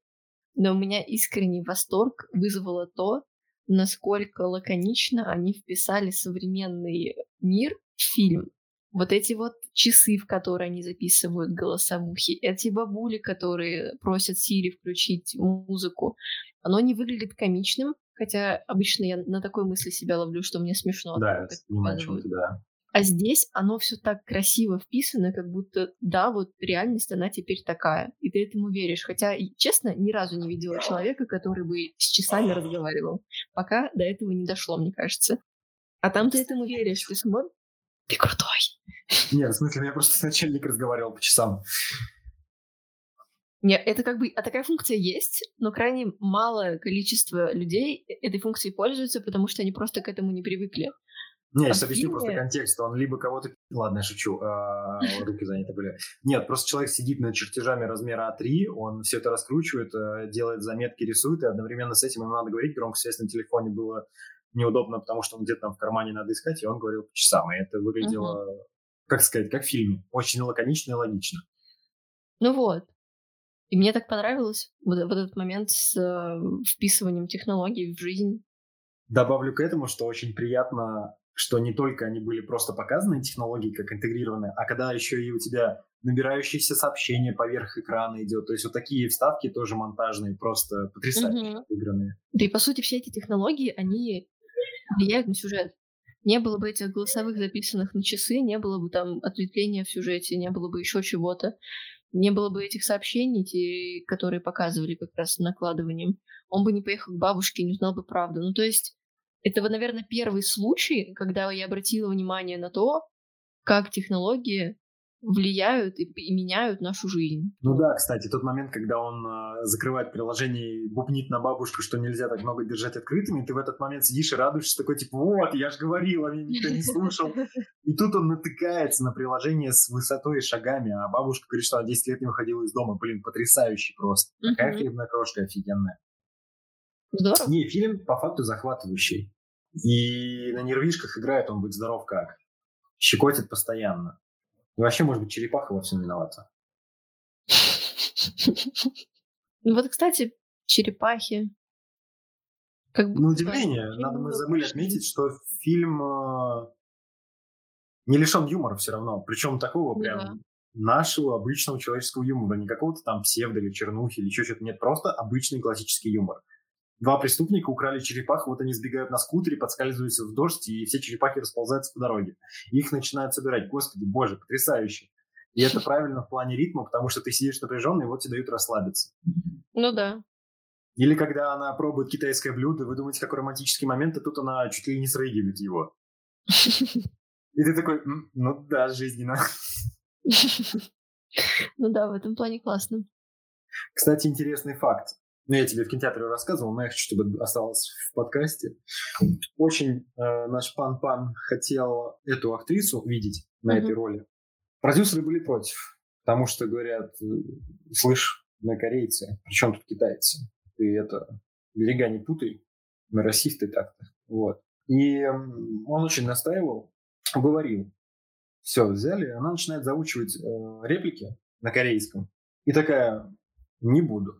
но у меня искренний восторг вызвало то, насколько лаконично они вписали современный мир в фильм. Вот эти вот часы, в которые они записывают голосовухи, эти бабули, которые просят Сири включить музыку, оно не выглядит комичным, хотя обычно я на такой мысли себя ловлю, что мне смешно. Да, это понимаю, да. А здесь оно все так красиво вписано, как будто, да, вот реальность, она теперь такая. И ты этому веришь. Хотя, честно, ни разу не видела человека, который бы с часами разговаривал. Пока до этого не дошло, мне кажется. А там ты этому веришь. Ты смотришь, ты крутой. Нет, в смысле, меня просто начальник разговаривал по часам. Нет, это как бы, а такая функция есть, но крайне малое количество людей э, этой функцией пользуются, потому что они просто к этому не привыкли. Не, я объясню просто контекст. Он либо кого-то... Ладно, я шучу. А, <laughs> руки заняты были. Нет, просто человек сидит над чертежами размера А3, он все это раскручивает, э, делает заметки, рисует, и одновременно с этим ему надо говорить. Громко связь на телефоне было неудобно, потому что он где-то там в кармане надо искать, и он говорил по часам. И это выглядело как сказать, как в фильме. Очень лаконично и логично. Ну вот. И мне так понравилось вот, вот этот момент с э, вписыванием технологий в жизнь. Добавлю к этому, что очень приятно, что не только они были просто показаны, технологии как интегрированы, а когда еще и у тебя набирающиеся сообщения поверх экрана идет. То есть вот такие вставки тоже монтажные, просто потрясающе угу. игранные. Да и по сути все эти технологии, они влияют на сюжет. Не было бы этих голосовых записанных на часы, не было бы там ответвления в сюжете, не было бы еще чего-то. Не было бы этих сообщений, те, которые показывали как раз накладыванием. Он бы не поехал к бабушке и не узнал бы правду. Ну, то есть, это, наверное, первый случай, когда я обратила внимание на то, как технологии влияют и, и меняют нашу жизнь. Ну да, кстати, тот момент, когда он э, закрывает приложение и бубнит на бабушку, что нельзя так много держать открытыми, ты в этот момент сидишь и радуешься, такой типа, вот, я же говорил, а меня никто не слушал. <laughs> И тут он натыкается на приложение с высотой и шагами, а бабушка говорит, что она 10 лет не выходила из дома. Блин, потрясающий просто. Такая хлебная крошка офигенная. Здорово. Не, фильм по факту захватывающий. И на нервишках играет он быть здоров как. Щекотит постоянно. И вообще, может быть, черепаха во всем виновата. <laughs> Ну вот, кстати, черепахи. Как На удивление, надо мы забыли отметить, что фильм э, не лишен юмора все равно. Причем такого прям да. нашего обычного человеческого юмора. Не какого-то там псевдо или чернухи или еще что-то. Нет, просто обычный классический юмор. Два преступника украли черепаху, вот они сбегают на скутере, подскальзываются в дождь, и все черепахи расползаются по дороге. Их начинают собирать. Господи, боже, потрясающе. И это <laughs> правильно в плане ритма, потому что ты сидишь напряженный, и вот тебе дают расслабиться. Ну да. Или когда она пробует китайское блюдо, вы думаете, какой романтический момент, и тут она чуть ли не срыгивает его. <laughs> И ты такой, ну да, жизненно. <laughs> Ну да, в этом плане классно. Кстати, интересный факт. Ну, я тебе в кинотеатре рассказывал, но я хочу, чтобы осталось в подкасте. Очень э, наш пан-пан хотел эту актрису видеть на mm-hmm. этой роли. Продюсеры были против, потому что говорят, «Э, слышь, мы корейцы, причем тут китайцы? Ты это, берега не путай, мы расисты так-то. Вот. И он очень настаивал, говорил. Все, взяли, она начинает заучивать э, реплики на корейском. И такая, не буду.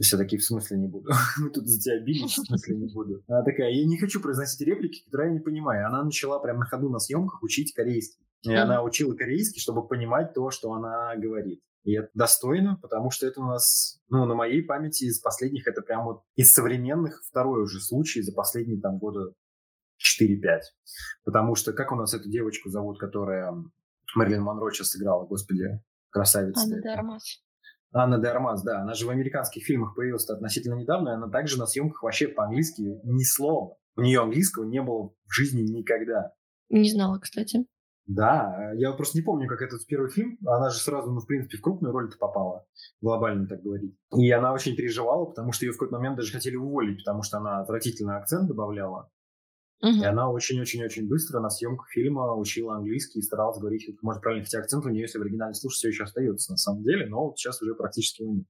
Все такие, в смысле не буду. <laughs> Мы тут за тебя бились, в смысле не буду. Она такая, я не хочу произносить реплики, которые я не понимаю. Она начала прямо на ходу на съемках учить корейский. И mm-hmm. она учила корейский, чтобы понимать то, что она говорит. И это достойно, потому что это у нас, ну, на моей памяти из последних, это прям вот из современных второй уже случай за последние там года 4-5. Потому что как у нас эту девочку зовут, которая Мэрилин Монро сейчас сыграла, господи, красавица. Анна Дармас. Анна де Армаз, да, она же в американских фильмах появилась относительно недавно, и она также на съемках вообще по-английски ни слова. У нее английского не было в жизни никогда. Не знала, кстати. Да, я просто не помню, как этот первый фильм. Она же сразу, ну, в принципе, в крупную роль-то попала, глобально так говорить. И она очень переживала, потому что ее в какой-то момент даже хотели уволить, потому что она отвратительный акцент добавляла. Угу. И она очень-очень-очень быстро на съемках фильма учила английский и старалась говорить можно правильно, хотя акцент у нее, если в оригинале слушать, все еще остается на самом деле, но вот сейчас уже практически его нет.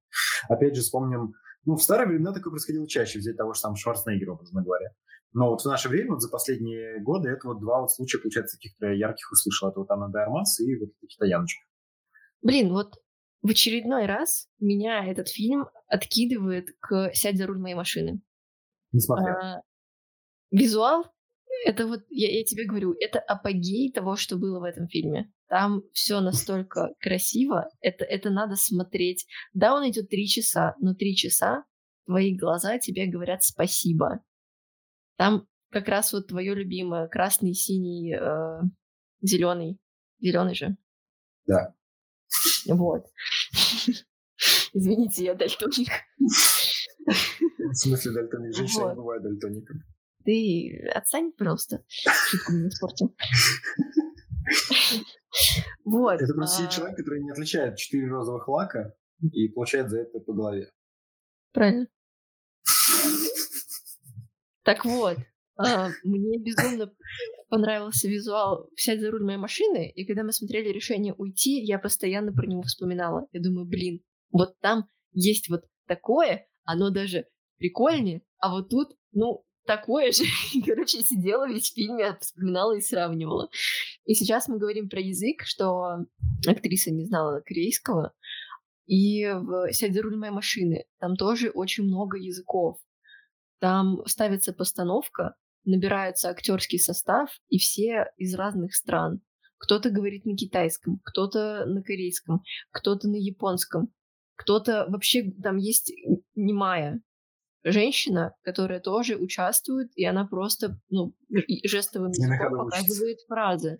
Опять же, вспомним, ну, в старые времена такое происходило чаще, взять того же самого Шварценеггера, образно говоря. Но вот в наше время, вот за последние годы, это вот два вот случая, получается, таких ярких услышал. Это вот Анна де Армас и вот китаяночка. Блин, вот в очередной раз меня этот фильм откидывает к «Сядь за руль моей машины». Не смотрел. А, визуал это вот, я, я тебе говорю, это апогей того, что было в этом фильме. Там все настолько красиво, это, это надо смотреть. Да, он идет три часа, но три часа твои глаза тебе говорят спасибо. Там как раз вот твое любимое красный, синий, э, зеленый. Зеленый же. Да. Вот. <laughs> Извините, я дальтоник. В смысле дальтоник? Женщина вот. не бывает дальтоником. Ты отстань, пожалуйста. Шутку не испортил. Вот. Это просто а... человек, который не отличает четыре розовых лака и получает за это по голове. Правильно. Так вот, а, мне безумно понравился визуал «Сядь за руль моей машины», и когда мы смотрели решение уйти, я постоянно про него вспоминала. Я думаю, блин, вот там есть вот такое, оно даже прикольнее, а вот тут, ну, такое же. <laughs> Короче, сидела весь фильм, я вспоминала и сравнивала. И сейчас мы говорим про язык, что актриса не знала корейского, и в «Сядь за руль моей машины» там тоже очень много языков. Там ставится постановка, набирается актерский состав, и все из разных стран. Кто-то говорит на китайском, кто-то на корейском, кто-то на японском, кто-то вообще там есть немая женщина, которая тоже участвует, и она просто ну, жестовым языком показывает фразы.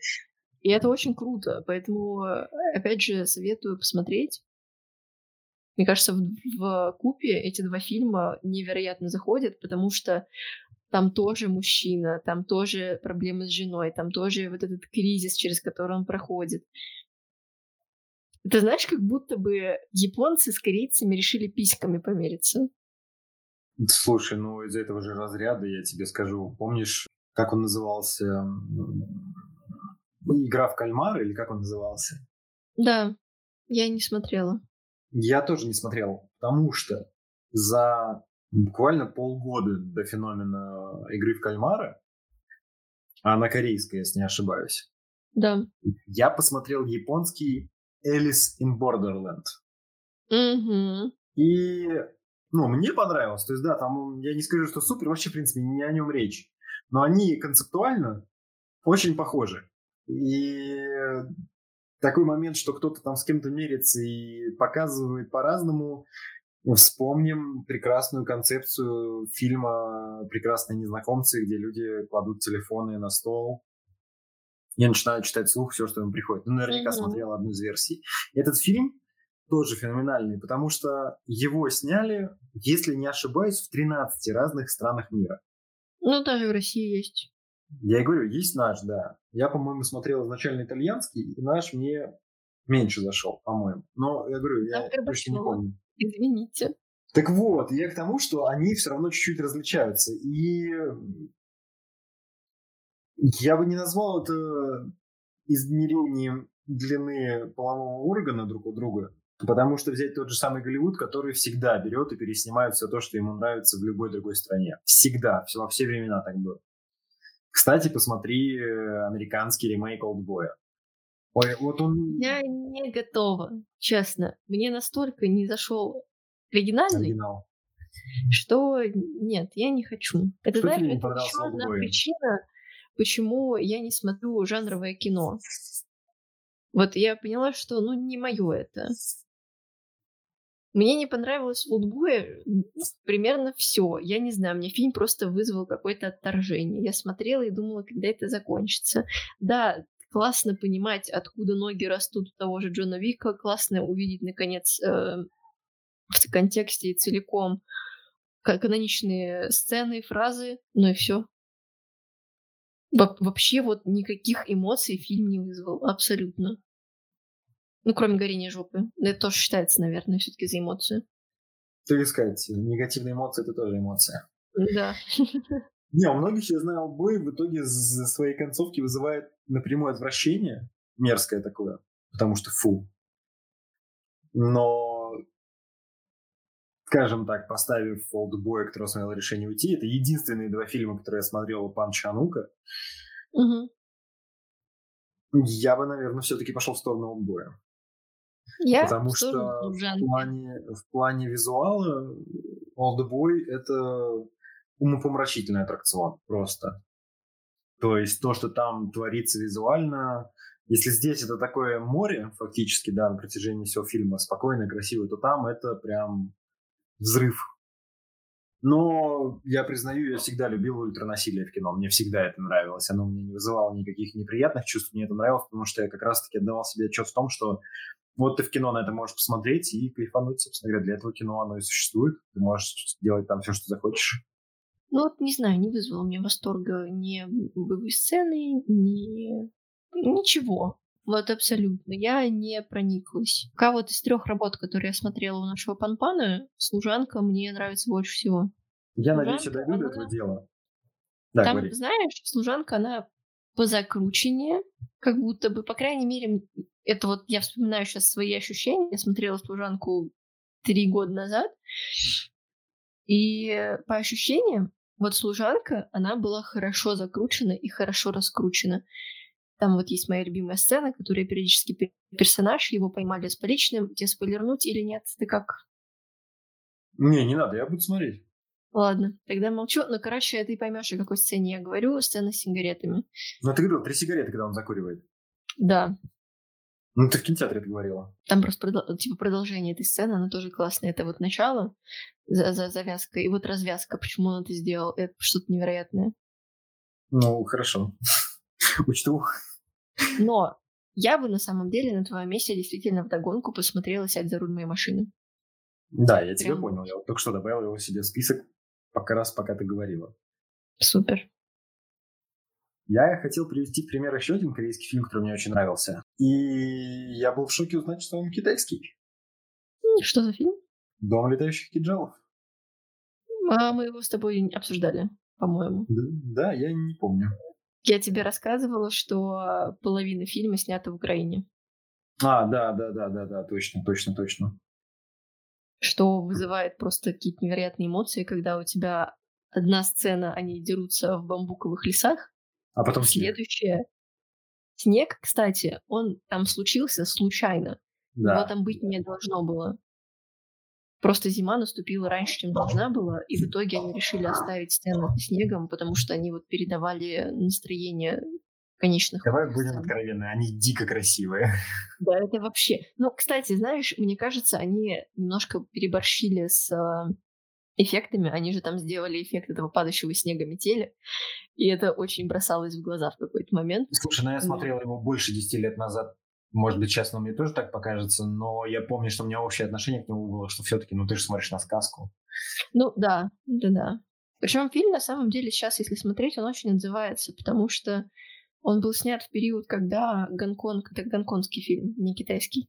И это очень круто, поэтому, опять же, советую посмотреть. Мне кажется, в, в купе эти два фильма невероятно заходят, потому что там тоже мужчина, там тоже проблемы с женой, там тоже вот этот кризис, через который он проходит. Ты знаешь, как будто бы японцы с корейцами решили письками помериться. Слушай, ну из этого же разряда я тебе скажу. Помнишь, как он назывался? Игра в кальмар или как он назывался? Да, я не смотрела. Я тоже не смотрел, потому что за буквально полгода до феномена игры в кальмара, а на корейской, если не ошибаюсь. Да. Я посмотрел японский Alice in Borderland. Угу. И, ну, мне понравилось. То есть, да, там, я не скажу, что супер, вообще, в принципе, не о нем речь. Но они концептуально очень похожи. И такой момент, что кто-то там с кем-то мерится и показывает по-разному, Вспомним прекрасную концепцию фильма «Прекрасные незнакомцы», где люди кладут телефоны на стол и начинают читать слух все, что им приходит. Ну, наверняка mm-hmm. смотрел одну из версий. Этот фильм тоже феноменальный, потому что его сняли, если не ошибаюсь, в 13 разных странах мира. Ну, даже в России есть. Я и говорю, есть наш, да. Я, по-моему, смотрел изначально итальянский, и наш мне меньше зашел, по-моему. Но я говорю, я точно не помню. Извините. Так вот, я к тому, что они все равно чуть-чуть различаются. И я бы не назвал это измерением длины полового органа друг у друга, потому что взять тот же самый Голливуд, который всегда берет и переснимает все то, что ему нравится в любой другой стране. Всегда, все, во все времена так было. Кстати, посмотри э, американский ремейк «Олдбоя». Ой, вот он... Я не готова, честно. Мне настолько не зашел оригинальный, Оригинал. что нет, я не хочу. Это, что знаешь, это еще одна причина, почему я не смотрю жанровое кино. Вот я поняла, что ну не мое это. Мне не понравилось в Олдбое примерно все. Я не знаю, мне фильм просто вызвал какое-то отторжение. Я смотрела и думала, когда это закончится. Да, классно понимать, откуда ноги растут у того же Джона Вика, классно увидеть, наконец, э, в контексте и целиком каноничные сцены, фразы, ну и все. Во вообще вот никаких эмоций фильм не вызвал, абсолютно. Ну, кроме горения жопы. Это тоже считается, наверное, все-таки за эмоцию. Что сказать, негативные эмоции — это тоже эмоция. Да. Не, у многих, я знаю, бой в итоге за своей концовки вызывает напрямую отвращение, мерзкое такое, потому что фу. Но, скажем так, поставив «Олдбоя», который смотрел «Решение уйти», это единственные два фильма, которые я смотрел у Пан Чанука, угу. я бы, наверное, все-таки пошел в сторону «Олдбоя». Я Потому что в плане, в плане визуала «Олдбой» — это умопомрачительный аттракцион просто. То есть то, что там творится визуально, если здесь это такое море, фактически, да, на протяжении всего фильма, спокойное, красивое, то там это прям взрыв. Но я признаю, я всегда любил ультранасилие в кино. Мне всегда это нравилось. Оно мне не вызывало никаких неприятных чувств. Мне это нравилось, потому что я как раз-таки отдавал себе отчет в том, что вот ты в кино на это можешь посмотреть и кайфануть, собственно говоря. Для этого кино оно и существует. Ты можешь делать там все, что захочешь. Ну вот, не знаю, не вызвало мне восторга ни боевые сцены, ни... Ничего. Вот абсолютно. Я не прониклась. Пока вот из трех работ, которые я смотрела у нашего Панпана, «Служанка» мне нравится больше всего. Я надеюсь, я дойду до этого дела. Да, Там, говори. знаешь, «Служанка», она позакрученнее, как будто бы, по крайней мере, это вот я вспоминаю сейчас свои ощущения. Я смотрела «Служанку» три года назад, и по ощущениям вот служанка, она была хорошо закручена и хорошо раскручена. Там вот есть моя любимая сцена, которая периодически персонаж, его поймали с поличным. Тебе спойлернуть или нет? Ты как? Не, не надо, я буду смотреть. Ладно, тогда молчу. Но, короче, ты поймешь, о какой сцене я говорю. Сцена с сигаретами. Ну, ты говорил, три сигареты, когда он закуривает. Да. Ну, ты в кинотеатре это говорила. Там просто типа продолжение этой сцены, она тоже классная. Это вот начало, за за завязка, и вот развязка, почему он это сделал. Это что-то невероятное. Ну, хорошо. <laughs> Учту. Но я бы на самом деле на твоем месте действительно в догонку посмотрела «Сядь за руль моей машины». Да, я тебя Прям. понял. Я вот только что добавил его себе в список, пока раз, пока ты говорила. Супер. Я хотел привести в пример еще один корейский фильм, который мне очень нравился. И я был в шоке узнать, что он китайский. Что за фильм? «Дом летающих кинжалов». А мы его с тобой обсуждали, по-моему. Да, да, я не помню. Я тебе рассказывала, что половина фильма снята в Украине. А, да, да, да, да, да, точно, точно, точно. Что вызывает просто какие-то невероятные эмоции, когда у тебя одна сцена, они дерутся в бамбуковых лесах, А потом снег. следующая... Снег, кстати, он там случился случайно. Да. Его там быть не должно было. Просто зима наступила раньше, чем должна была, и в итоге они решили оставить сцены со снегом, потому что они вот передавали настроение конечных Давай будем откровенны, они дико красивые. <laughs> Да, это вообще... Ну, кстати, знаешь, мне кажется, они немножко переборщили с э, эффектами. Они же там сделали эффект этого падающего снега метели, и это очень бросалось в глаза в какой-то момент. Слушай, ну я смотрел его больше 10 лет назад. Может быть, честно, мне тоже так покажется, но я помню, что у меня общее отношение к нему было, что все-таки, ну ты же смотришь на сказку. Ну, да, да, да. Причем фильм, на самом деле, сейчас, если смотреть, он очень отзывается, потому что он был снят в период, когда Гонконг... Это гонконгский фильм, не китайский.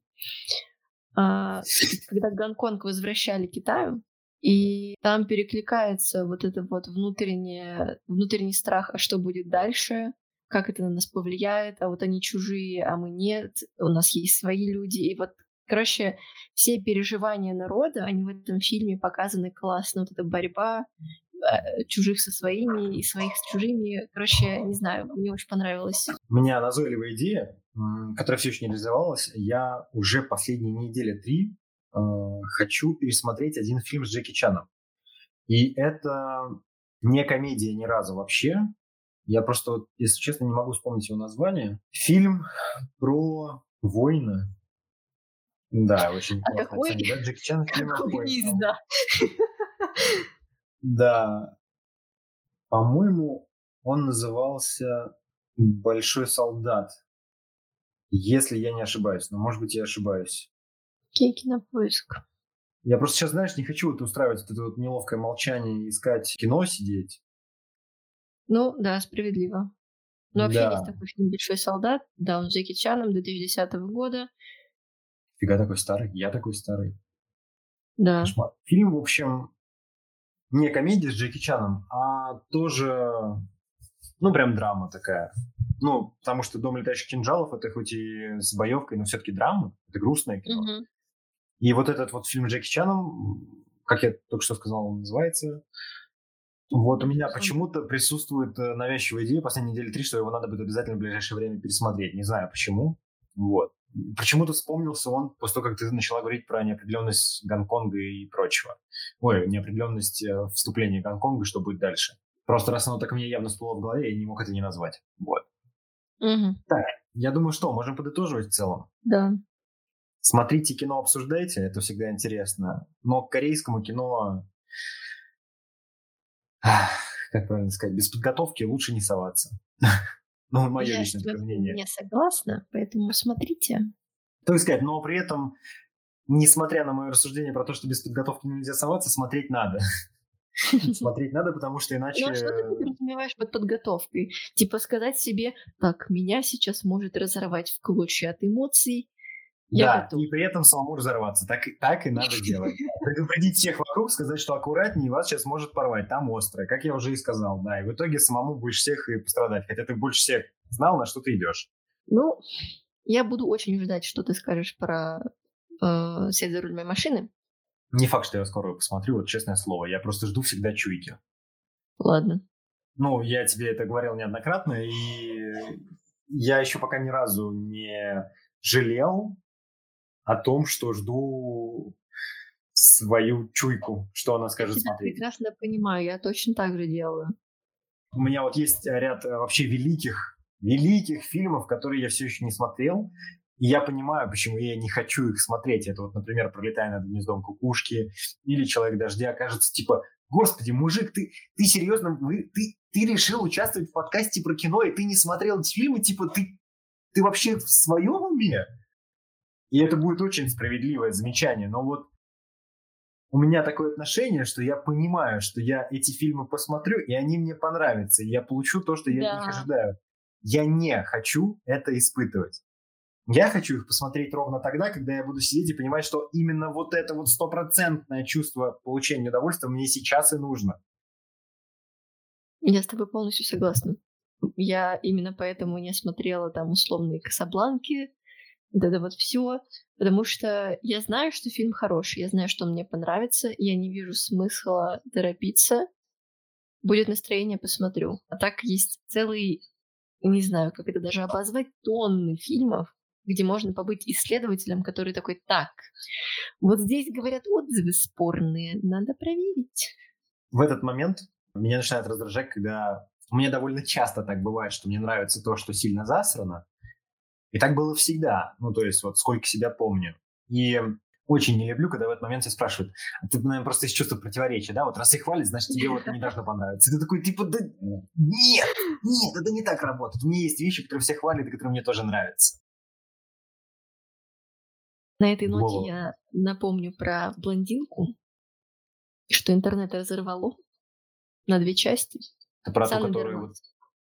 А, когда Гонконг возвращали Китаю, и там перекликается вот это вот внутреннее, внутренний страх, а что будет дальше, как это на нас повлияет, а вот они чужие, а мы нет, у нас есть свои люди. И вот, короче, все переживания народа, они в этом фильме показаны классно. Вот эта борьба э, чужих со своими и своих с чужими. Короче, не знаю, мне очень понравилось. У меня назойливая идея, которая все еще не реализовалась. Я уже последние недели три э, хочу пересмотреть один фильм с Джеки Чаном. И это не комедия ни разу вообще. Я просто, вот, если честно, не могу вспомнить его название. Фильм про войны. Да, очень А какой? да? Джеки Чан в фильме Какой да. Да. По-моему, он назывался «Большой солдат». Если я не ошибаюсь. Но, может быть, я ошибаюсь. Окей, кинопоиск. Я просто сейчас, знаешь, не хочу вот устраивать вот это вот неловкое молчание искать кино сидеть. Ну, да, справедливо. Ну, вообще Да. есть такой фильм «Большой солдат». Да, он с Джеки Чаном 2010 года. Фига такой старый, я такой старый. Да. Кошмар. Фильм, в общем, не комедия с Джеки Чаном, а тоже, ну, прям драма такая. Ну, потому что «Дом летающих кинжалов» — это хоть и с боевкой, но все-таки драма, это грустное кино. Мгм. И вот этот вот фильм Джеки Чаном, как я только что сказал, он называется. Вот у меня почему-то присутствует э, навязчивая идея последние недели три, что его надо будет обязательно в ближайшее время пересмотреть. Не знаю почему. Вот. Почему-то вспомнился он после того, как ты начала говорить про неопределенность Гонконга и прочего. Ой, неопределенность э, вступления Гонконга, что будет дальше. Просто раз оно так мне явно всплыло в голове, я не мог это не назвать. Вот. Мгм. Я думаю, что, можем подытоживать в целом. Да. Смотрите кино, обсуждайте, это всегда интересно. Но к корейскому кино, как правильно сказать, без подготовки лучше не соваться. <laughs> Ну, мое Я личное мнение. не согласна, поэтому смотрите. То есть сказать, но при этом, несмотря на мое рассуждение про то, что без подготовки нельзя соваться, смотреть надо. <laughs> Смотреть надо, потому что иначе... Ну, а что ты подразумеваешь под подготовкой? Типа сказать себе, так, меня сейчас может разорвать в клочья от эмоций. Я да, готов. и при этом самому разорваться. Так, и- так и надо делать. <laughs> Предупредить всех вокруг, сказать, что аккуратнее, вас сейчас может порвать. Там острое, как я уже и сказал. Да, и в итоге самому будешь всех и пострадать. Хотя ты больше всех знал, на что ты идешь. Ну, я буду очень ждать, что ты скажешь про э, сеть за руль моей машины. Не факт, что я скоро посмотрю, вот честное слово. Я просто жду всегда чуйки. Ладно. Ну, я тебе это говорил неоднократно, и я еще пока ни разу не жалел о том, что жду свою чуйку, что она скажет я смотреть. прекрасно понимаю, я точно так же делаю. У меня вот есть ряд э, вообще великих, великих фильмов, которые я все еще не смотрел, и я понимаю, почему я не хочу их смотреть. Это вот, например, «Пролетая над гнездом кукушки» или «Человек дождя». Кажется, типа, господи, мужик, ты, ты серьезно, вы, ты, ты решил участвовать в подкасте про кино, и ты не смотрел эти фильмы? Типа, ты, ты вообще в своем уме? И это будет очень справедливое замечание. Но вот у меня такое отношение, что я понимаю, что я эти фильмы посмотрю, и они мне понравятся, и я получу то, что я да. от них ожидаю. Я не хочу это испытывать. Я хочу их посмотреть ровно тогда, когда я буду сидеть и понимать, что именно вот это вот стопроцентное чувство получения удовольствия мне сейчас и нужно. Я с тобой полностью согласна. Я именно поэтому не смотрела там условные Касабланки, вот это вот все, потому что я знаю, что фильм хороший, я знаю, что мне понравится, я не вижу смысла торопиться. Будет настроение, посмотрю. А так есть целый, не знаю, как это даже обозвать, тонны фильмов, где можно побыть исследователем, который такой, так, вот здесь говорят отзывы спорные, надо проверить. В этот момент меня начинает раздражать, когда... У меня довольно часто так бывает, что мне нравится то, что сильно засрано. И так было всегда. Ну, то есть вот сколько себя помню. И очень не люблю, когда в этот момент все спрашивают, а ты, наверное, просто из чувства противоречия, да? Вот раз их хвалят, значит, тебе вот не должно понравиться. И ты такой, типа, да нет, нет, это не так работает. У меня есть вещи, которые все хвалят и которые мне тоже нравятся. На этой ноте Во. я напомню про блондинку, что интернет разорвало на две части. Это про ту, которая вот...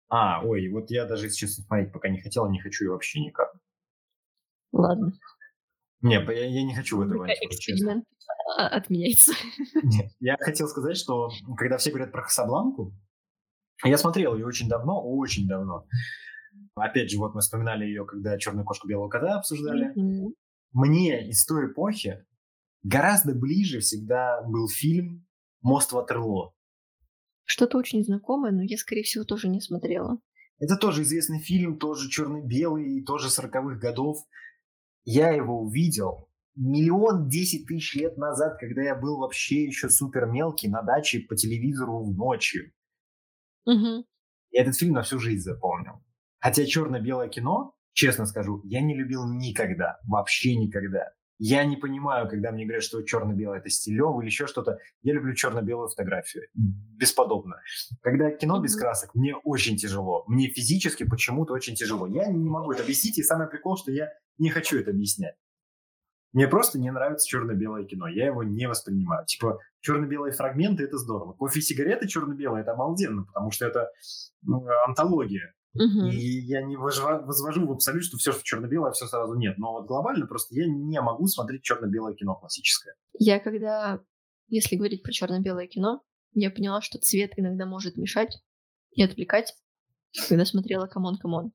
А, ой, вот я даже, честно, смотреть пока не хотела, не хочу и вообще никак. Ладно. Не, я, я не хочу в это Эксперимент а, отменяется. Нет, я хотел сказать, что когда все говорят про Хасабланку, я смотрел ее очень давно, очень давно. Опять же, вот мы вспоминали ее, когда «Черную кошку белого кота» обсуждали. Mm-hmm мне из той эпохи гораздо ближе всегда был фильм «Мост Ватерло». Что-то очень знакомое, но я, скорее всего, тоже не смотрела. Это тоже известный фильм, тоже черно-белый, тоже сороковых годов. Я его увидел миллион десять тысяч лет назад, когда я был вообще еще супер мелкий на даче по телевизору в ночью. Угу. И этот фильм на всю жизнь запомнил. Хотя черно-белое кино честно скажу, я не любил никогда, вообще никогда. Я не понимаю, когда мне говорят, что черно-белое это стилево или еще что-то. Я люблю черно-белую фотографию. Бесподобно. Когда кино без красок, мне очень тяжело. Мне физически почему-то очень тяжело. Я не могу это объяснить, и самый прикол, что я не хочу это объяснять. Мне просто не нравится черно-белое кино. Я его не воспринимаю. Типа, черно-белые фрагменты это здорово. Кофе и сигареты черно-белые это обалденно, потому что это ну, антология. Угу. И я не возвожу в абсолют, что все, что черно-белое, все сразу нет. Но вот глобально просто я не могу смотреть черно-белое кино классическое. Я когда, если говорить про черно-белое кино, я поняла, что цвет иногда может мешать и отвлекать, когда смотрела «C'mon, c'mon».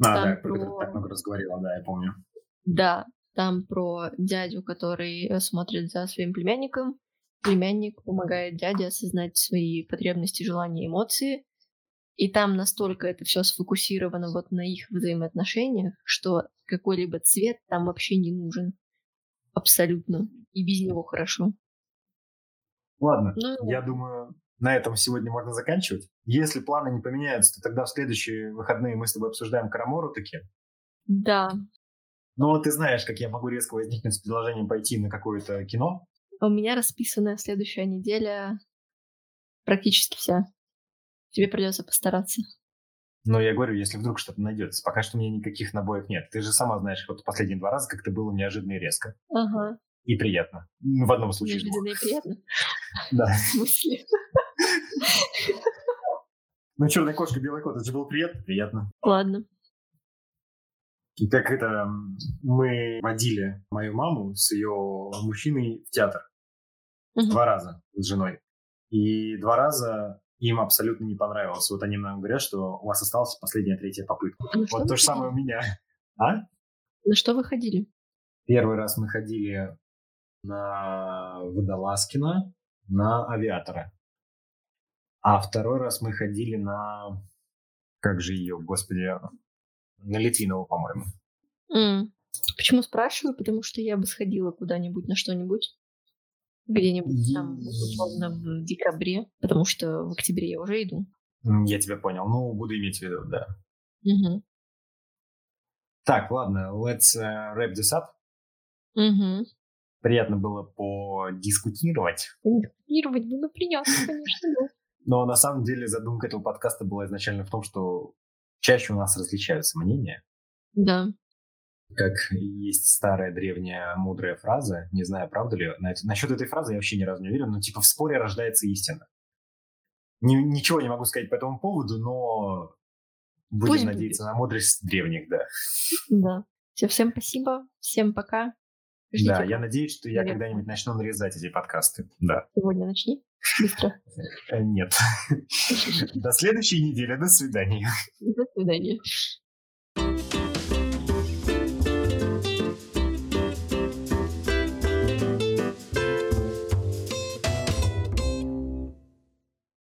А, там да, про... так много разговаривала, да, я помню. Да, там про дядю, который э, смотрит за своим племянником. Племянник помогает дяде осознать свои потребности, желания, эмоции, и там настолько это все сфокусировано вот на их взаимоотношениях, что какой-либо цвет там вообще не нужен. Абсолютно. И без него хорошо. Ладно, ну, я думаю, на этом сегодня можно заканчивать. Если планы не поменяются, то тогда в следующие выходные мы с тобой обсуждаем Карамору таки. Да. Но ты знаешь, как я могу резко возникнуть с предложением пойти на какое-то кино. У меня расписана следующая неделя практически вся. Тебе придется постараться. Но я говорю, если вдруг что-то найдется. Пока что у меня никаких набоев нет. Ты же сама знаешь, вот последние два раза как-то было неожиданно и резко. Ага. И приятно. Ну, в одном случае. Неожиданно и приятно? <laughs> Да. В смысле? <laughs> Ну, черная кошка, белый кот, это же было приятно? Приятно. Ладно. И как это мы водили мою маму с ее мужчиной в театр. Угу. Два раза с женой. И два раза им абсолютно не понравилось. Вот они нам говорят, что у вас осталась последняя третья попытка. А вот то же самое у меня. А? На что вы ходили? Первый раз мы ходили на Водолазкина, на авиатора. А второй раз мы ходили на Как же ее, господи, на Литвинова, по-моему. М. Почему спрашиваю? Потому что я бы сходила куда-нибудь на что-нибудь. Где-нибудь там, условно, в декабре, потому что в октябре я уже иду. Я тебя понял. Ну, буду иметь в виду, да. Угу. Так, ладно, let's uh, wrap this up. Угу. Приятно было подискутировать. Дискутировать было приятно, конечно, да. Но на самом деле задумка этого подкаста была изначально в том, что чаще у нас различаются мнения. Да. Как есть старая древняя мудрая фраза, не знаю, правда ли, на это- насчет этой фразы я вообще ни разу не уверен, но типа в споре рождается истина. Ни- ничего не могу сказать по этому поводу, но будем Пусть надеяться на мудрость древних, да. Да. Всё, всем спасибо. Всем пока. Ждите да, я надеюсь, что я когда-нибудь начну нарезать эти подкасты. Да. Сегодня начни. Быстро. Э, Нет. До следующей недели. До свидания. До свидания.